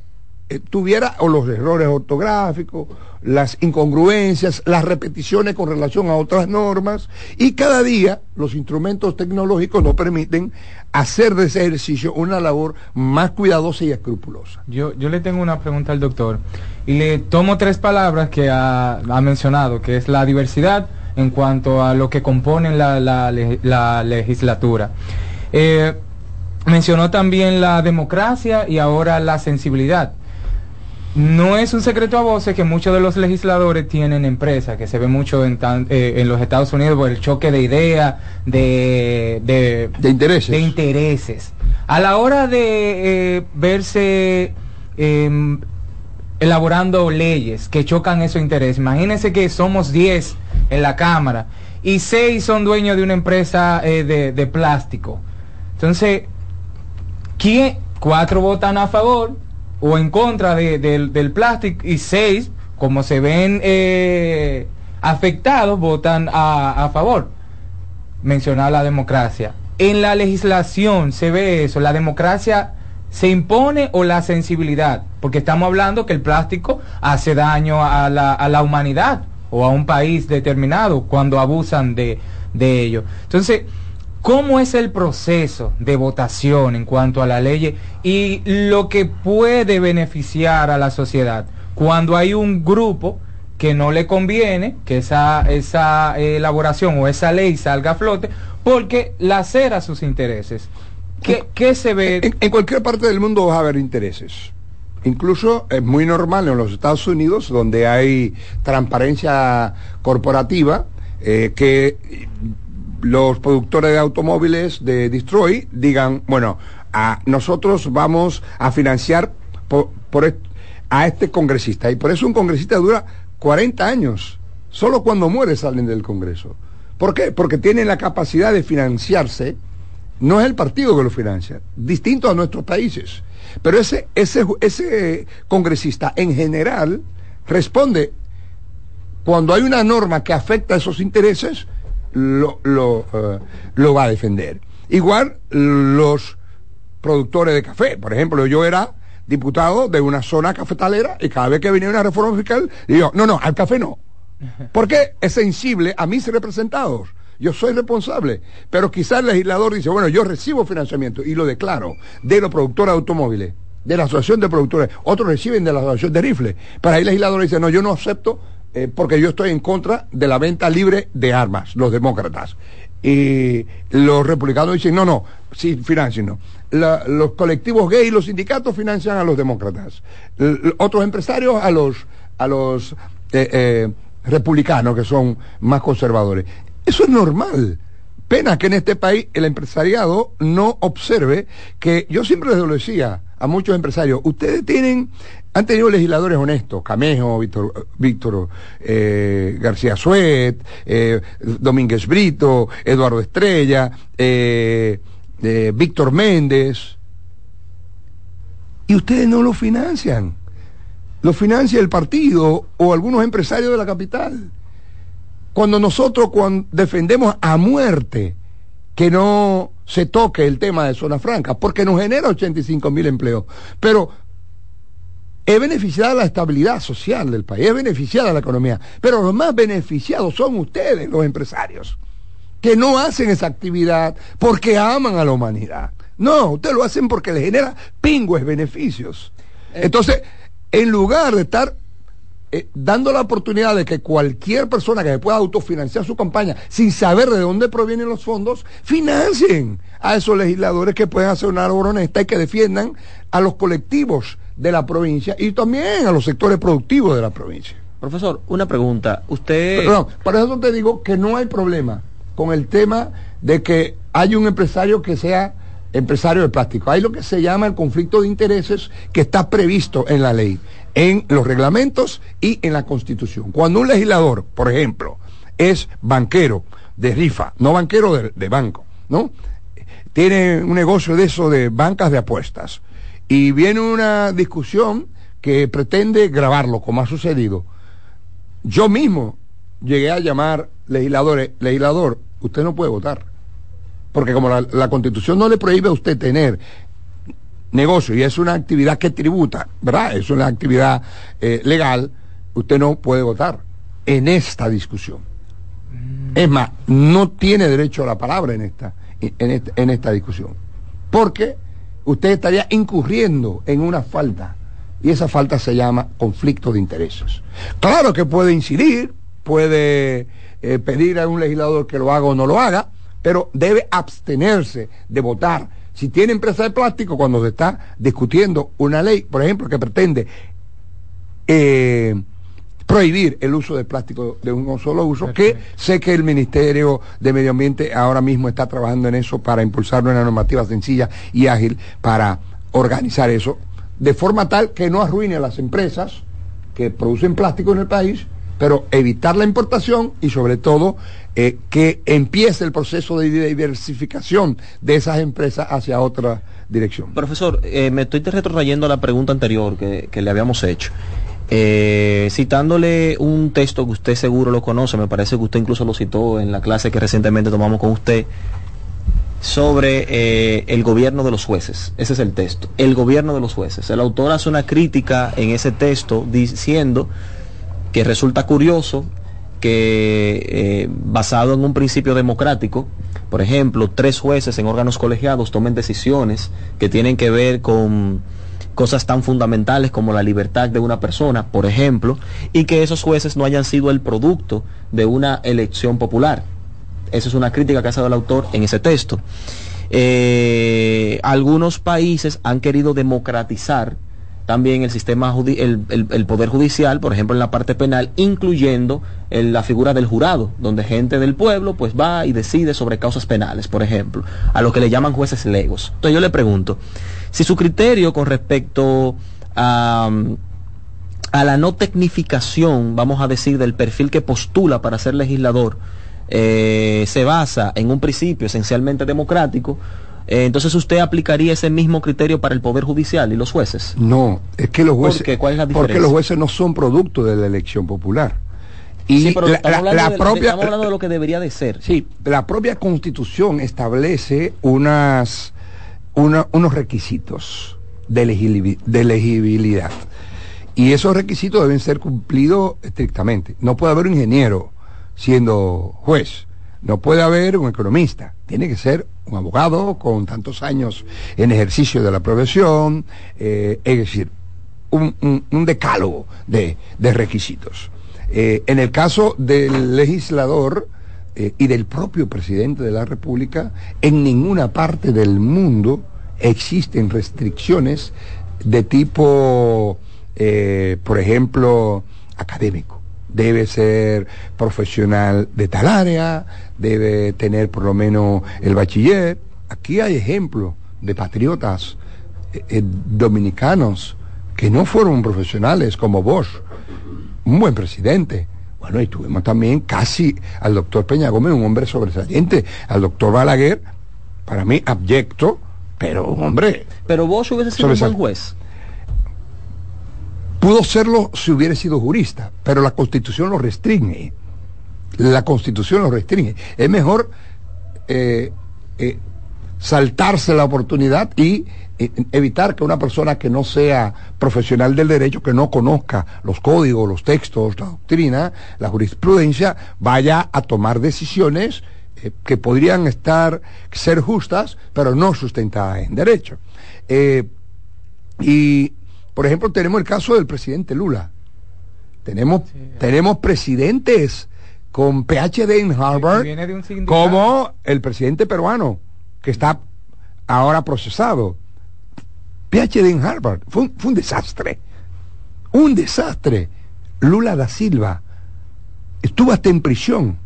eh, tuviera o los errores ortográficos, las incongruencias, las repeticiones con relación a otras normas y cada día los instrumentos tecnológicos nos permiten hacer de ese ejercicio una labor más cuidadosa y escrupulosa. Yo, yo le tengo una pregunta al doctor y le tomo tres palabras que ha, ha mencionado, que es la diversidad en cuanto a lo que componen la, la le- la legislatura. Eh, mencionó también la democracia y ahora la sensibilidad. No es un secreto a voces que muchos de los legisladores tienen empresas, que se ve mucho en, tan- eh, en los Estados Unidos por el choque de ideas, de, de, De intereses. de intereses. A la hora de eh, verse em, elaborando leyes que chocan esos intereses, imagínense que somos 10 en la Cámara y 6 son dueños de una empresa eh, de, de plástico. Entonces, ¿quién? Cuatro votan a favor o en contra de- del- del plástico y seis, como se ven eh, afectados, votan a, a favor. Mencionar la democracia. En la legislación se ve eso, la democracia se impone o la sensibilidad, porque estamos hablando que el plástico hace daño a la, a la humanidad o a un país determinado cuando abusan de, de ello. Entonces, ¿Cómo es el proceso de votación en cuanto a la ley y lo que puede beneficiar a la sociedad cuando hay un grupo que no le conviene que esa, esa eh, elaboración o esa ley salga a flote porque lacera sus intereses? ¿Qué, qué se ve? En, en cualquier parte del mundo va a haber intereses. Incluso es muy normal en los Estados Unidos, donde hay transparencia corporativa, eh, que los productores de automóviles de Detroit digan, bueno, a nosotros vamos a financiar por, a este congresista. Y por eso un congresista dura 40 años. Solo cuando muere salen del Congreso. ¿Por qué? Porque tienen la capacidad de financiarse no es el partido que lo financia, distinto a nuestros países. Pero ese, ese, ese congresista en general responde cuando hay una norma que afecta a esos intereses, lo, lo, eh, lo va a defender. Igual los productores de café. Por ejemplo, yo era diputado de una zona cafetalera y cada vez que venía una reforma fiscal, digo, no, no, al café no. [laughs] Porque es sensible a mis representados. Yo soy responsable. Pero quizás el legislador dice, bueno, yo recibo financiamiento y lo declaro de los productores de automóviles, de la Asociación de Productores. Otros reciben de la Asociación de Rifles. Pero ahí el legislador dice, no, yo no acepto eh, porque yo estoy en contra de la venta libre de armas, los demócratas. Y los republicanos dicen, no, no, sí, financien, no. La- los colectivos gay y los sindicatos financian a los demócratas. Otros empresarios a los, a los eh, eh, republicanos que son más conservadores. Eso es normal. Pena que en este país el empresariado no observe que yo siempre les lo decía a muchos empresarios, ustedes tienen, han tenido legisladores honestos, Camejo, Víctor, eh, García Suet, eh, Domínguez Brito, Eduardo Estrella, eh, Víctor Méndez, y ustedes no lo financian. Lo financia el partido o algunos empresarios de la capital. Cuando nosotros cuando defendemos a muerte que no se toque el tema de zona franca, porque nos genera 85 mil empleos. Pero es beneficiada la estabilidad social del país, es beneficiada la economía. Pero los más beneficiados son ustedes, los empresarios, que no hacen esa actividad porque aman a la humanidad. No, ustedes lo hacen porque les genera pingües beneficios. Entonces, en lugar de estar eh, dando la oportunidad de que cualquier persona que se pueda autofinanciar su campaña sin saber de dónde provienen los fondos, financien a esos legisladores que pueden hacer una labor honesta y que defiendan a los colectivos de la provincia y también a los sectores productivos de la provincia. Profesor, una pregunta. Usted... Perdón, por eso te digo que no hay problema con el tema de que hay un empresario que sea empresario de plástico. Hay lo que se llama el conflicto de intereses que está previsto en la ley, en los reglamentos y en la constitución. Cuando un legislador, por ejemplo, es banquero de rifa, no banquero de, banco, ¿no? Tiene un negocio de eso de bancas de apuestas y viene una discusión que pretende grabarlo, como ha sucedido. Yo mismo llegué a llamar legisladores, legislador, usted no puede votar. Porque como la constitución no le prohíbe a usted tener negocio y es una actividad que tributa, ¿verdad? Es una actividad eh, legal, usted no puede votar en esta discusión. Es más, no tiene derecho a la palabra en esta, en esta, en esta discusión. Porque usted estaría incurriendo en una falta. Y esa falta se llama conflicto de intereses. Claro que puede incidir, puede eh, pedir a un legislador que lo haga o no lo haga, pero debe abstenerse de votar. Si tiene empresa de plástico, cuando se está discutiendo una ley, por ejemplo, que pretende eh, prohibir el uso de plástico de un solo uso, que sé que el Ministerio de Medio Ambiente ahora mismo está trabajando en eso para impulsar una normativa sencilla y ágil para organizar eso, de forma tal que no arruine a las empresas que producen plástico en el país, pero evitar la importación y sobre todo eh, que empiece el proceso de diversificación de esas empresas hacia otra dirección. Profesor, eh, me estoy retrotrayendo a la pregunta anterior que, que le habíamos hecho. Eh, citándole un texto que usted seguro lo conoce, me parece que usted incluso lo citó en la clase que recientemente tomamos con usted, sobre el gobierno de los jueces. Ese es el texto, el gobierno de los jueces. El autor hace una crítica en ese texto diciendo que resulta curioso que eh, basado en un principio democrático, por ejemplo, tres jueces en órganos colegiados tomen decisiones que tienen que ver con cosas tan fundamentales como la libertad de una persona, por ejemplo, y que esos jueces no hayan sido el producto de una elección popular. Esa es una crítica que ha hecho el autor en ese texto. Eh, algunos países han querido democratizar también el sistema el, el- poder judicial, por ejemplo en la parte penal, incluyendo el- la figura del jurado, donde gente del pueblo pues va y decide sobre causas penales, por ejemplo, a lo que le llaman jueces legos. Entonces yo le pregunto, si su criterio con respecto a, a la no tecnificación, vamos a decir, del perfil que postula para ser legislador, eh, se basa en un principio esencialmente democrático, eh, entonces usted aplicaría ese mismo criterio para el Poder Judicial y los jueces. No, es que los ¿Por jueces, qué? ¿Cuál es la porque diferencia? los jueces no son producto de la elección popular. Y Sí, pero la, estamos, la- hablando la de, propia, estamos hablando de lo que debería de ser. sí, la propia constitución establece unas, una- unos requisitos de, de elegibilidad. Y esos requisitos deben ser cumplidos estrictamente. No puede haber un ingeniero siendo juez. No puede haber un economista. Tiene que ser un abogado con tantos años en ejercicio de la profesión. eh, es decir, un, decálogo de, de requisitos. Eh, en el caso del legislador eh, y del propio presidente de la República, en ninguna parte del mundo existen restricciones de tipo, por ejemplo, académico. Debe ser profesional de tal área, debe tener por lo menos el bachiller. Aquí hay ejemplos de patriotas eh, eh, dominicanos que no fueron profesionales como Bosch, un buen presidente. Bueno, y tuvimos también casi al doctor Peña Gómez, un hombre sobresaliente, al doctor Balaguer, para mí abyecto, pero un hombre Pero vos hubiese sido un buen juez. pudo serlo si hubiera sido jurista, pero la constitución lo restringe. La constitución lo restringe. Es mejor eh, eh, saltarse la oportunidad y eh, evitar que una persona que no sea profesional del derecho, que no conozca los códigos, los textos, la doctrina, la jurisprudencia, vaya a tomar decisiones eh, que podrían estar, ser justas, pero no sustentadas en derecho. Eh, y, por ejemplo, tenemos el caso del presidente Lula. Tenemos, tenemos presidentes con PhD en Harvard, como el presidente peruano, que está ahora procesado. PhD en Harvard. Fue un, fue un desastre. Un desastre. Lula da Silva estuvo hasta en prisión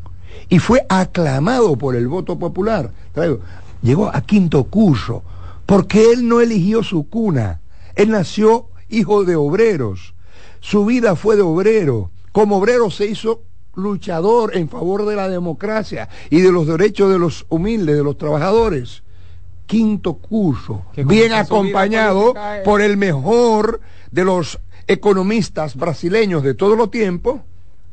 y fue aclamado por el voto popular. Traigo, Llegó a quinto curso porque él no eligió su cuna. Él nació hijo de obreros. Su vida fue de obrero. Como obrero se hizo luchador en favor de la democracia y de los derechos de los humildes, de los trabajadores. Quinto curso, bien acompañado por el mejor de los economistas brasileños de todos los tiempos,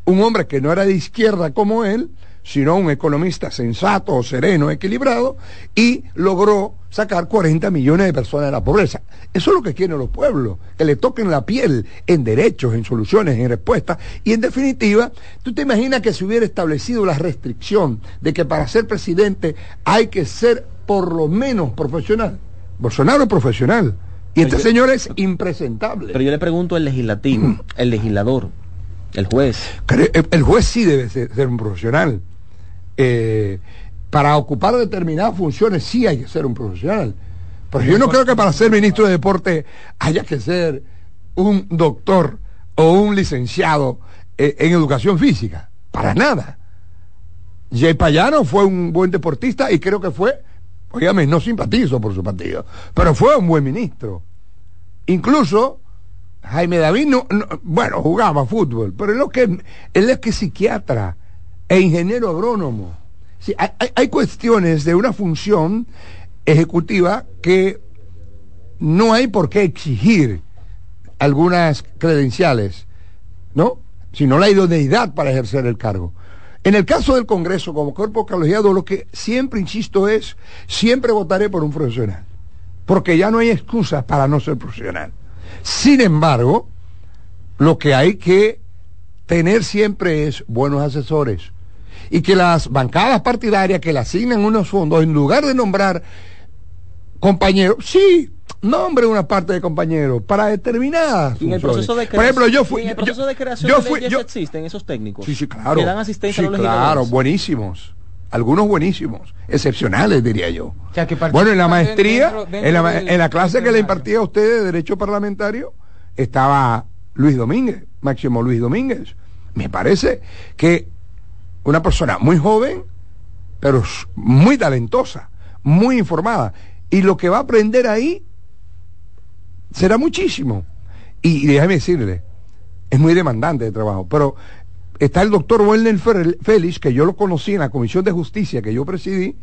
un hombre que no era de izquierda como él, sino un economista sensato, sereno, equilibrado, y logró sacar 40 millones de personas de la pobreza. Eso es lo que quieren los pueblos, que le toquen la piel en derechos, en soluciones, en respuestas. Y en definitiva, tú te imaginas que se hubiera establecido la restricción de que para ser presidente hay que ser por lo menos profesional. Bolsonaro es profesional. Y este yo- señor es impresentable. Pero yo le pregunto al legislativo, [clears throat] el legislador, el juez. El juez sí debe ser, ser un profesional. Eh, para ocupar determinadas funciones sí hay que ser un profesional. Pero yo no creo que para ser ministro de deporte haya que ser un doctor o un licenciado eh, en educación física. Para nada. Jay Payano fue un buen deportista y creo que fue, óigame, no simpatizo por su partido, pero fue un buen ministro. Incluso Jaime David, no, no- bueno, jugaba fútbol, pero él, lo que, él es que es psiquiatra e ingeniero agrónomo. Hay cuestiones de una función ejecutiva que no hay por qué exigir algunas credenciales, ¿no? Sino la idoneidad para ejercer el cargo. En el caso del Congreso, como cuerpo colegiado, lo que siempre insisto es, siempre votaré por un profesional, porque ya no hay excusas para no ser profesional. Sin embargo, lo que hay que tener siempre es buenos asesores y que las bancadas partidarias que le asignan unos fondos, en lugar de nombrar compañeros, sí, nombre una parte de compañeros para determinadas en el proceso de Por ejemplo, yo fui... y en el yo- proceso de creación yo de fui- yo- existen esos técnicos. Sí, sí, claro. Que dan asistencia Sí, a los claro, buenísimos. Algunos buenísimos, excepcionales diría yo. O sea, que Bueno, en la maestría, dentro- dentro en, la, ma- del- en la clase del que le impartía a usted de Derecho Parlamentario, estaba Luis Domínguez, Máximo Luis Domínguez. Me parece que una persona muy joven, pero muy talentosa, muy informada. Y lo que va a aprender ahí será muchísimo. Y, y déjame decirle, es muy demandante de trabajo, pero está el doctor Werner Félix, que yo lo conocí en la Comisión de Justicia que yo presidí,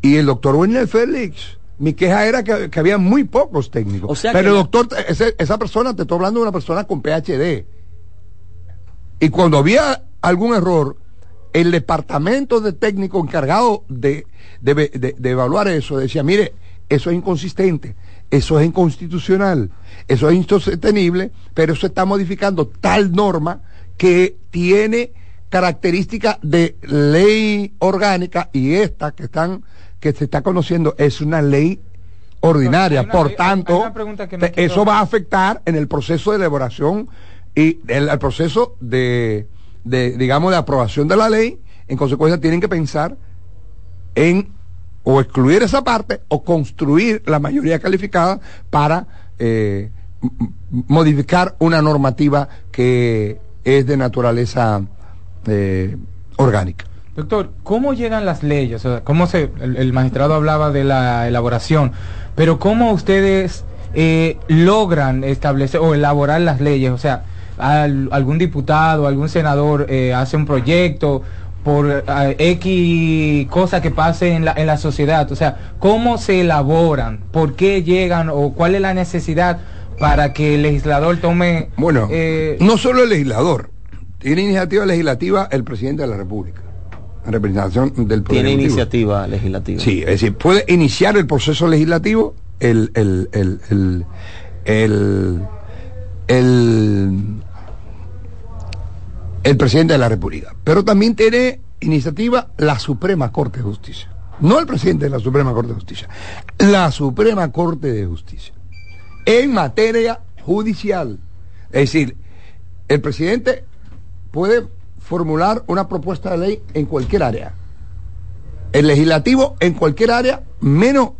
y el doctor Werner Félix, mi queja era que, que había muy pocos técnicos. O sea pero que el doctor, ese- esa persona, te estoy hablando de una persona con PhD. Y cuando había algún error, el departamento de técnico encargado de, de, de- de evaluar eso decía, mire, eso es inconsistente, eso es inconstitucional, eso es insostenible, pero eso está modificando tal norma que tiene características de ley orgánica y esta que están que se está conociendo es una ley ordinaria, una- por hay- tanto, hay te- quiero- eso va a afectar en el proceso de elaboración y el, el proceso de, de, digamos, de aprobación de la ley. En consecuencia, tienen que pensar en o excluir esa parte o construir la mayoría calificada para eh, modificar una normativa que es de naturaleza eh, orgánica. Doctor, ¿cómo llegan las leyes? O sea, ¿cómo se, el, el magistrado hablaba de la elaboración, pero ¿cómo ustedes eh, logran establecer o elaborar las leyes? O sea, al- algún diputado, algún senador eh, hace un proyecto por eh, X cosa que pase en la, en la sociedad. O sea, ¿cómo se elaboran? ¿Por qué llegan o cuál es la necesidad para que el legislador tome... Bueno, eh, no solo el legislador, tiene iniciativa legislativa el presidente de la República, en representación del Poder Tiene Ejecutivo. iniciativa legislativa. Sí, es decir, puede iniciar el proceso legislativo el, el, el, el, el, presidente de la República. Pero también tiene iniciativa la Suprema Corte de Justicia. No el presidente de la Suprema Corte de Justicia, la Suprema Corte de Justicia. En materia judicial. Es decir, el presidente puede formular una propuesta de ley en cualquier área. El legislativo en cualquier área, menos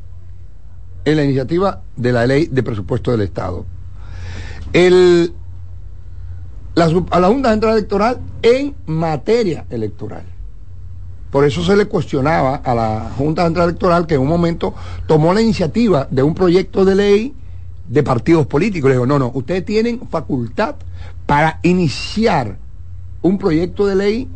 en la iniciativa de la ley de presupuesto del Estado. El, a la Junta Central Electoral en materia electoral. Por eso se le cuestionaba a la Junta Central Electoral que en un momento tomó la iniciativa de un proyecto de ley de partidos políticos. Le digo, no, no, ustedes tienen facultad para iniciar un proyecto de ley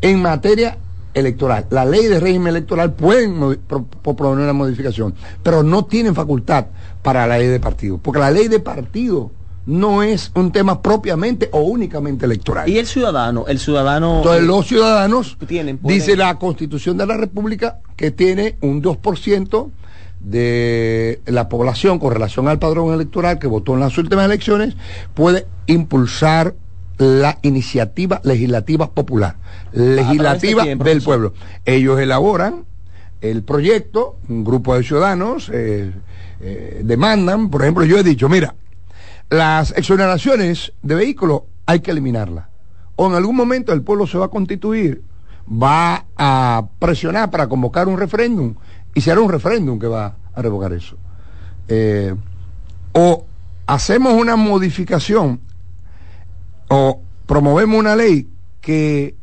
en materia electoral. La ley de régimen electoral pueden pro- proponer una modificación, pero no tienen facultad para la ley de partido, porque la ley de partido no es un tema propiamente o únicamente electoral. Y el ciudadano, el ciudadano. Entonces los ciudadanos, Tienen, dice la Constitución de la República, que tiene un 2% de la población con relación al padrón electoral que votó en las últimas elecciones, puede impulsar la iniciativa legislativa popular, legislativa del pueblo. Ellos elaboran el proyecto, un grupo de ciudadanos eh, eh, demandan, por ejemplo, yo he dicho, mira, las exoneraciones de vehículos hay que eliminarlas. O en algún momento el pueblo se va a constituir, va a presionar para convocar un referéndum y será un referéndum que va a revocar eso. Eh, o hacemos una modificación promovemos una ley que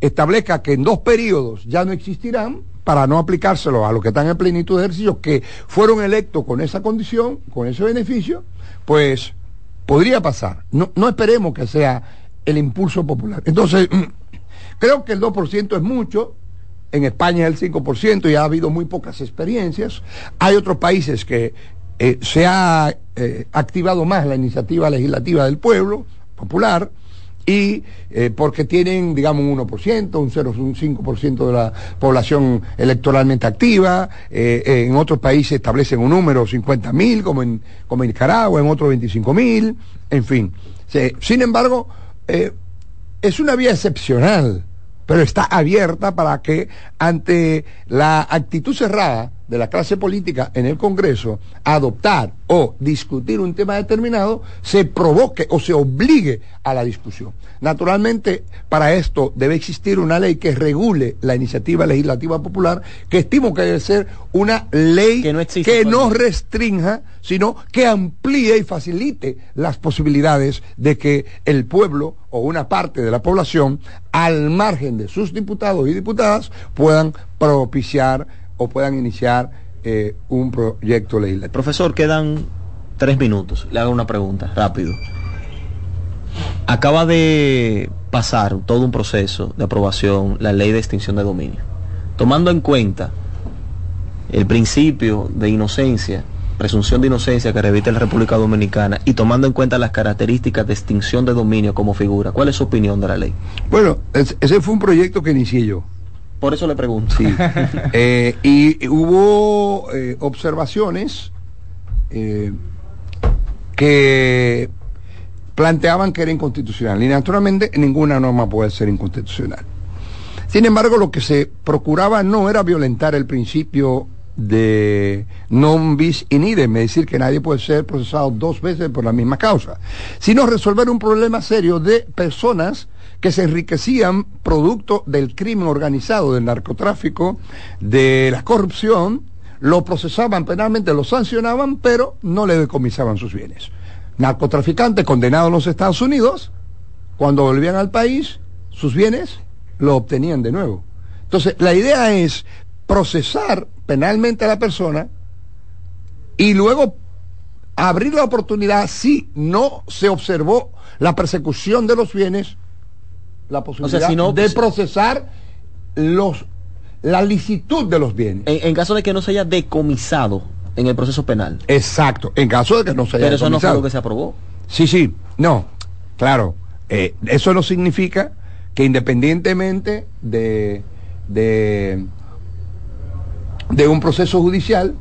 establezca que en dos periodos ya no existirán para no aplicárselo a los que están en plenitud de ejercicio, que fueron electos con esa condición, con ese beneficio, pues podría pasar. No, no esperemos que sea el impulso popular. Entonces, [clears throat] creo que el 2% es mucho, en España es el 5% y ha habido muy pocas experiencias. Hay otros países que eh, se ha eh, activado más la iniciativa legislativa del pueblo popular y eh, porque tienen, digamos, un 1%, un 0, un 5% de la población electoralmente activa, eh, eh, en otros países establecen un número, 50 mil, como en, como en Nicaragua, en otros 25 mil, en fin. Se- sin embargo, es una vía excepcional, pero está abierta para que ante la actitud cerrada de la clase política en el Congreso, adoptar o discutir un tema determinado, se provoque o se obligue a la discusión. Naturalmente, para esto debe existir una ley que regule la iniciativa legislativa popular, que estimo que debe ser una ley Que no existe que no restrinja, sino que amplíe y facilite las posibilidades de que el pueblo o una parte de la población, al margen de sus diputados y diputadas, puedan propiciar o puedan iniciar eh, un proyecto legislativo. Profesor, quedan tres minutos. Le hago una pregunta, rápido. Acaba de pasar todo un proceso de aprobación la ley de extinción de dominio. Tomando en cuenta el principio de inocencia, presunción de inocencia que reviste la República Dominicana y tomando en cuenta las características de extinción de dominio como figura, ¿cuál es su opinión de la ley? Bueno, es- ese fue un proyecto que inicié yo. Por eso le pregunto. Sí. [laughs] Eh, y hubo eh, observaciones eh, que planteaban que era inconstitucional. Y naturalmente ninguna norma puede ser inconstitucional. Sin embargo, lo que se procuraba no era violentar el principio de non bis in idem, es decir, que nadie puede ser procesado dos veces por la misma causa, sino resolver un problema serio de personas que se enriquecían producto del crimen organizado, del narcotráfico, de la corrupción, lo procesaban penalmente, lo sancionaban, pero no le decomisaban sus bienes. Narcotraficantes condenados en los Estados Unidos, cuando volvían al país, sus bienes lo obtenían de nuevo. Entonces, la idea es procesar penalmente a la persona y luego abrir la oportunidad, si no se observó la persecución de los bienes, la posibilidad si no- de procesar los la licitud de los bienes. En, en caso de que no se haya decomisado en el proceso penal. Exacto, en caso de que no se haya Pero eso no fue decomisado. lo que se aprobó. Sí, sí, no, claro. Eh, eso no significa que independientemente de, de, de un proceso judicial,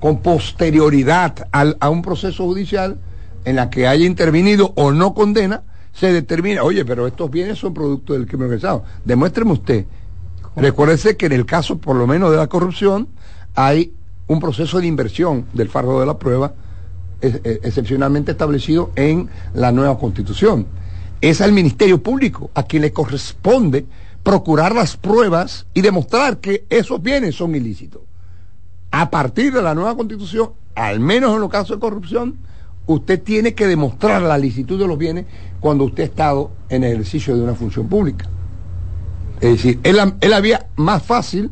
con posterioridad al- a un proceso judicial en la que haya intervenido o no condena, se determina, oye, pero estos bienes son producto del crimen organizado. Demuéstreme usted. Recuérdese que en el caso, por lo menos de la corrupción, hay un proceso de inversión del fardo de la prueba ex- ex- excepcionalmente establecido en la nueva constitución. Es al Ministerio Público a quien le corresponde procurar las pruebas y demostrar que esos bienes son ilícitos. A partir de la nueva constitución, al menos en los casos de corrupción, usted tiene que demostrar la licitud de los bienes cuando usted ha estado en el ejercicio de una función pública. Es decir, es la, es la vía más fácil,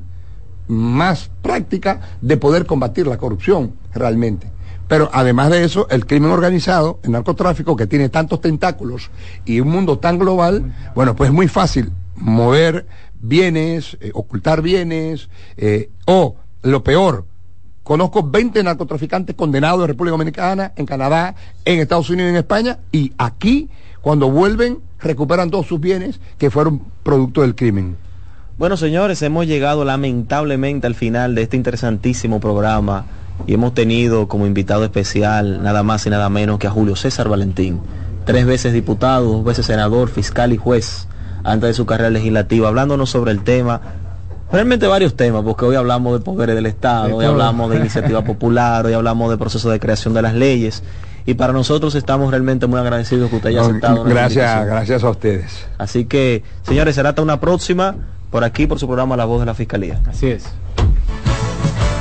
más práctica de poder combatir la corrupción realmente. Pero además de eso, el crimen organizado, el narcotráfico, que tiene tantos tentáculos y un mundo tan global, bueno, pues es muy fácil mover bienes, eh, ocultar bienes, eh, o lo peor, conozco 20 narcotraficantes condenados en República Dominicana, en Canadá, en Estados Unidos y en España, y aquí, cuando vuelven, recuperan todos sus bienes que fueron producto del crimen. Bueno, señores, hemos llegado lamentablemente al final de este interesantísimo programa y hemos tenido como invitado especial nada más y nada menos que a Julio César Valentín, tres veces diputado, dos veces senador, fiscal y juez antes de su carrera legislativa, hablándonos sobre el tema, realmente varios temas, porque hoy hablamos de poderes del Estado, De hoy hablamos de iniciativa [laughs] popular, hoy hablamos de proceso de creación de las leyes y para nosotros estamos realmente muy agradecidos que usted haya No, aceptado. nuestra gracias, gracias a ustedes. Así que, señores, será hasta una próxima por aquí, por su programa La Voz de la Fiscalía. Así es.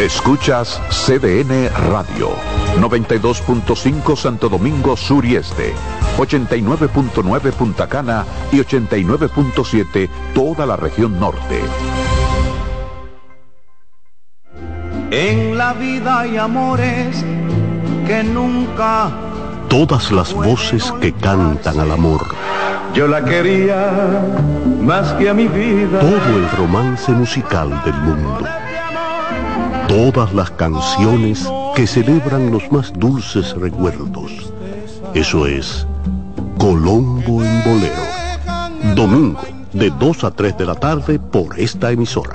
Escuchas CDN Radio, 92.5 Santo Domingo Sur y Este, 89.9 Punta Cana y 89.7 toda la región norte. En la vida hay amores que nunca Todas las voces que cantan al amor. yo la quería más que a mi vida. Todo el romance musical del mundo. Todas las canciones que celebran los más dulces recuerdos. Eso es Colombo en Bolero. Domingo, de 2 a 3 de la tarde por esta emisora.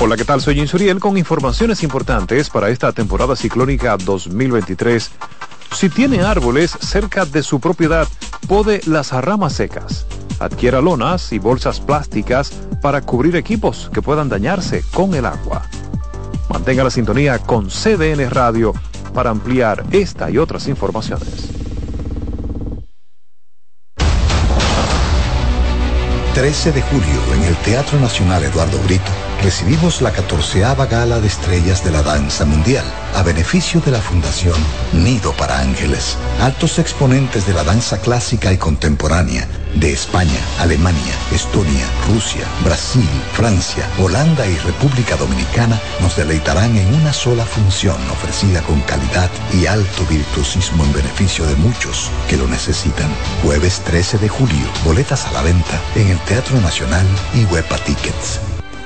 Hola, ¿qué tal? Soy Insuriel con informaciones importantes para esta temporada ciclónica 2023. Si tiene árboles cerca de su propiedad, pode las ramas secas. Adquiera lonas y bolsas plásticas para cubrir equipos que puedan dañarse con el agua. Mantenga la sintonía con CDN Radio para ampliar esta y otras informaciones. 13 de julio en el Teatro Nacional Eduardo Brito, recibimos la catorceava gala de estrellas de la danza mundial a beneficio de la Fundación Nido para Ángeles. Altos exponentes de la danza clásica y contemporánea de España, Alemania, Estonia, Rusia, Brasil, Francia, Holanda y República Dominicana nos deleitarán en una sola función ofrecida con calidad y alto virtuosismo en beneficio de muchos que lo necesitan. Jueves 13 de julio, boletas a la venta en el Teatro Nacional y Huepa Tickets.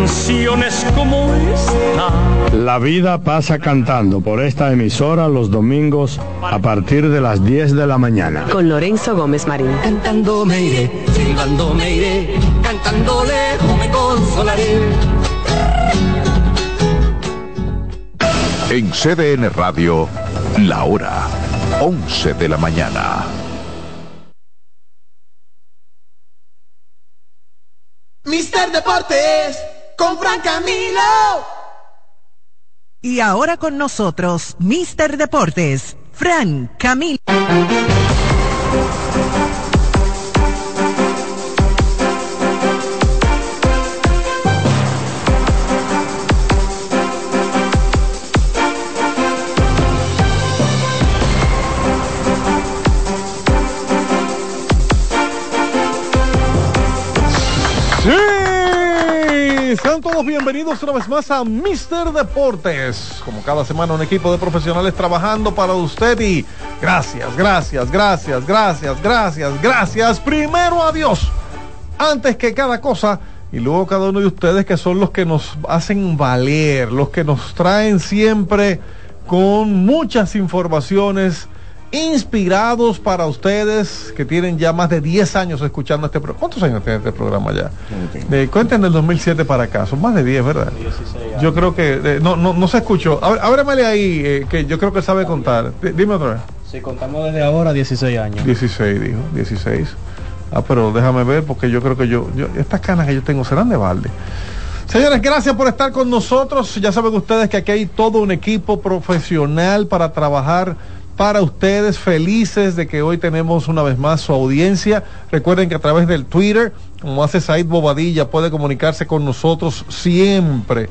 canciones como esta. La vida pasa cantando por esta emisora los domingos a partir de las 10 de la mañana. Con Lorenzo Gómez Marín. Cantando me iré, silbando me iré, cantando lejos me consolaré. En CDN Radio, la hora 11 de la mañana. Mister Deportes con Fran Camilo. Y ahora con nosotros, Mister Deportes, Fran Camilo. Bienvenidos una vez más a Mister Deportes. Como cada semana un equipo de profesionales trabajando para usted y gracias, gracias, gracias, gracias, gracias, gracias. Primero a Dios, antes que cada cosa y luego cada uno de ustedes que son los que nos hacen valer, los que nos traen siempre con muchas informaciones inspirados para ustedes que tienen ya más de 10 años escuchando este programa. ¿Cuántos años tiene este programa ya? Eh, cuenten del 2007 para acá, son más de 10, ¿verdad? Yo creo que eh, no, no, no se escuchó. Ábre- Ábremele ahí, eh, que yo creo que sabe contar. D- dime otra vez. Si contamos desde ahora, 16 años. 16, dijo, 16. Ah, pero déjame ver porque yo creo que yo, yo estas canas que yo tengo serán de balde. Señores, gracias por estar con nosotros. Ya saben ustedes que aquí hay todo un equipo profesional para trabajar para ustedes, felices de que hoy tenemos una vez más su audiencia. Recuerden que a través del Twitter, como hace Said Bobadilla, puede comunicarse con nosotros siempre.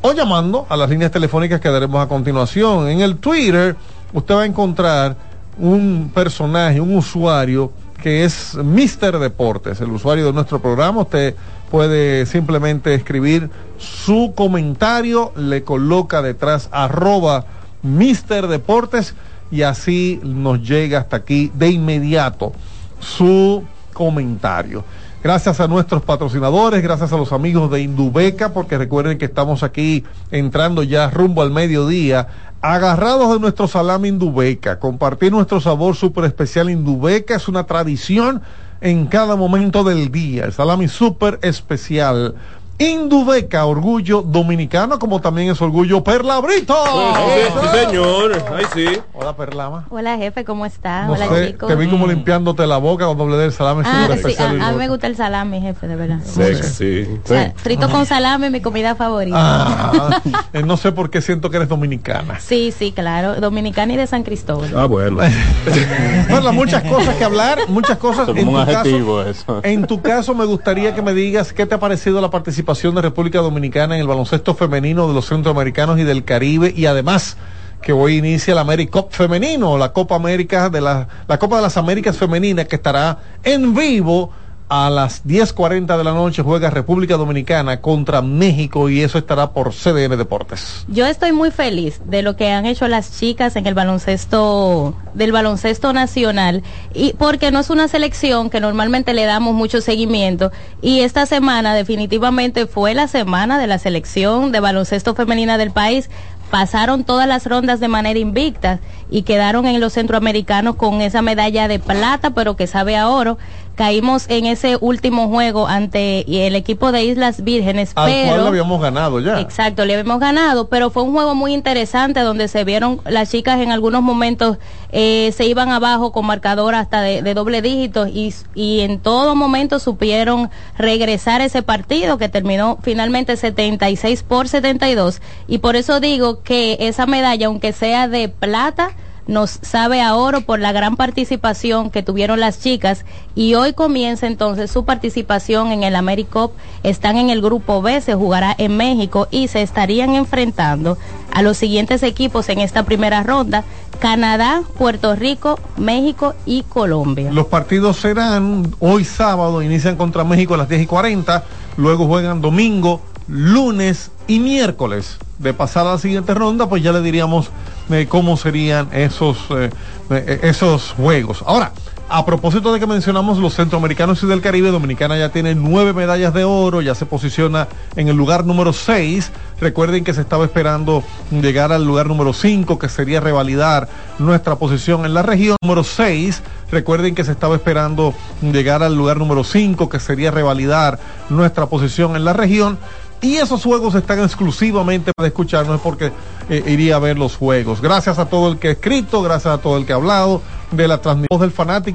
O llamando a las líneas telefónicas que daremos a continuación. En el Twitter, usted va a encontrar un personaje, un usuario que es Mister Deportes, el usuario de nuestro programa. Usted puede simplemente escribir su comentario, le coloca detrás arroba Mister Deportes y así nos llega hasta aquí de inmediato su comentario. Gracias a nuestros patrocinadores, gracias a los amigos de Indubeca, porque recuerden que estamos aquí entrando ya rumbo al mediodía, agarrados de nuestro salami Indubeca. Compartir nuestro sabor súper especial Indubeca es una tradición en cada momento del día. El salami súper especial. Indubeca, orgullo dominicano, como también es orgullo Perlabrito. Sí, señor. Ay, sí. Hola, Perlama. Hola jefe, ¿cómo está? No Hola sé, chicos. te vi como limpiándote la boca cuando hablé del salami Ah, sí, especial. a, a mí me gusta el salami, jefe, de verdad. Sexy. O sea, frito con salami, mi comida favorita. Ah, eh, no sé por qué siento que eres dominicana. Sí, sí, claro. Dominicana y de San Cristóbal. Ah, bueno. [laughs] Bueno, muchas cosas que hablar, muchas cosas. Como un tu adjetivo, caso, eso. En tu caso, me gustaría que me digas qué te ha parecido la participación de República Dominicana en el baloncesto femenino de los centroamericanos y del Caribe y además que hoy inicia la AmeriCup femenino, la Copa América de la, la Copa de las Américas femenina que estará en vivo a las 10.40 de la noche juega República Dominicana contra México y eso estará por CDN Deportes. Yo estoy muy feliz de lo que han hecho las chicas en el baloncesto del baloncesto nacional y porque no es una selección que normalmente le damos mucho seguimiento y esta semana definitivamente fue la semana de la selección de baloncesto femenina del país pasaron todas las rondas de manera invicta y quedaron en los centroamericanos con esa medalla de plata pero que sabe a oro caímos en ese último juego ante el equipo de Islas Vírgenes, Al pero cual le habíamos ganado ya. Exacto, le habíamos ganado, pero fue un juego muy interesante donde se vieron las chicas en algunos momentos eh, se iban abajo con marcador hasta de, de doble dígito y, y en todo momento supieron regresar ese partido que terminó finalmente 76 por 72 y por eso digo que esa medalla, aunque sea de plata, nos sabe a oro por la gran participación que tuvieron las chicas y hoy comienza entonces su participación en el AmeriCup. Están en el grupo B, se jugará en México y se estarían enfrentando a los siguientes equipos en esta primera ronda. Canadá, Puerto Rico, México y Colombia. Los partidos serán hoy sábado, inician contra México a las 10 y 40, luego juegan domingo, lunes y miércoles. De pasar a la siguiente ronda, pues ya le diríamos eh, cómo serían esos, eh, eh, esos juegos. Ahora, a propósito de que mencionamos los centroamericanos y del Caribe, Dominicana ya tiene nueve medallas de oro, ya se posiciona en el lugar número seis. Recuerden que se estaba esperando llegar al lugar número cinco, que sería revalidar nuestra posición en la región. Número seis, recuerden que se estaba esperando llegar al lugar número cinco, que sería revalidar nuestra posición en la región. Y esos juegos están exclusivamente para escucharnos porque eh, iría a ver los juegos. Gracias a todo el que ha escrito, gracias a todo el que ha hablado de la transmisión del fanático.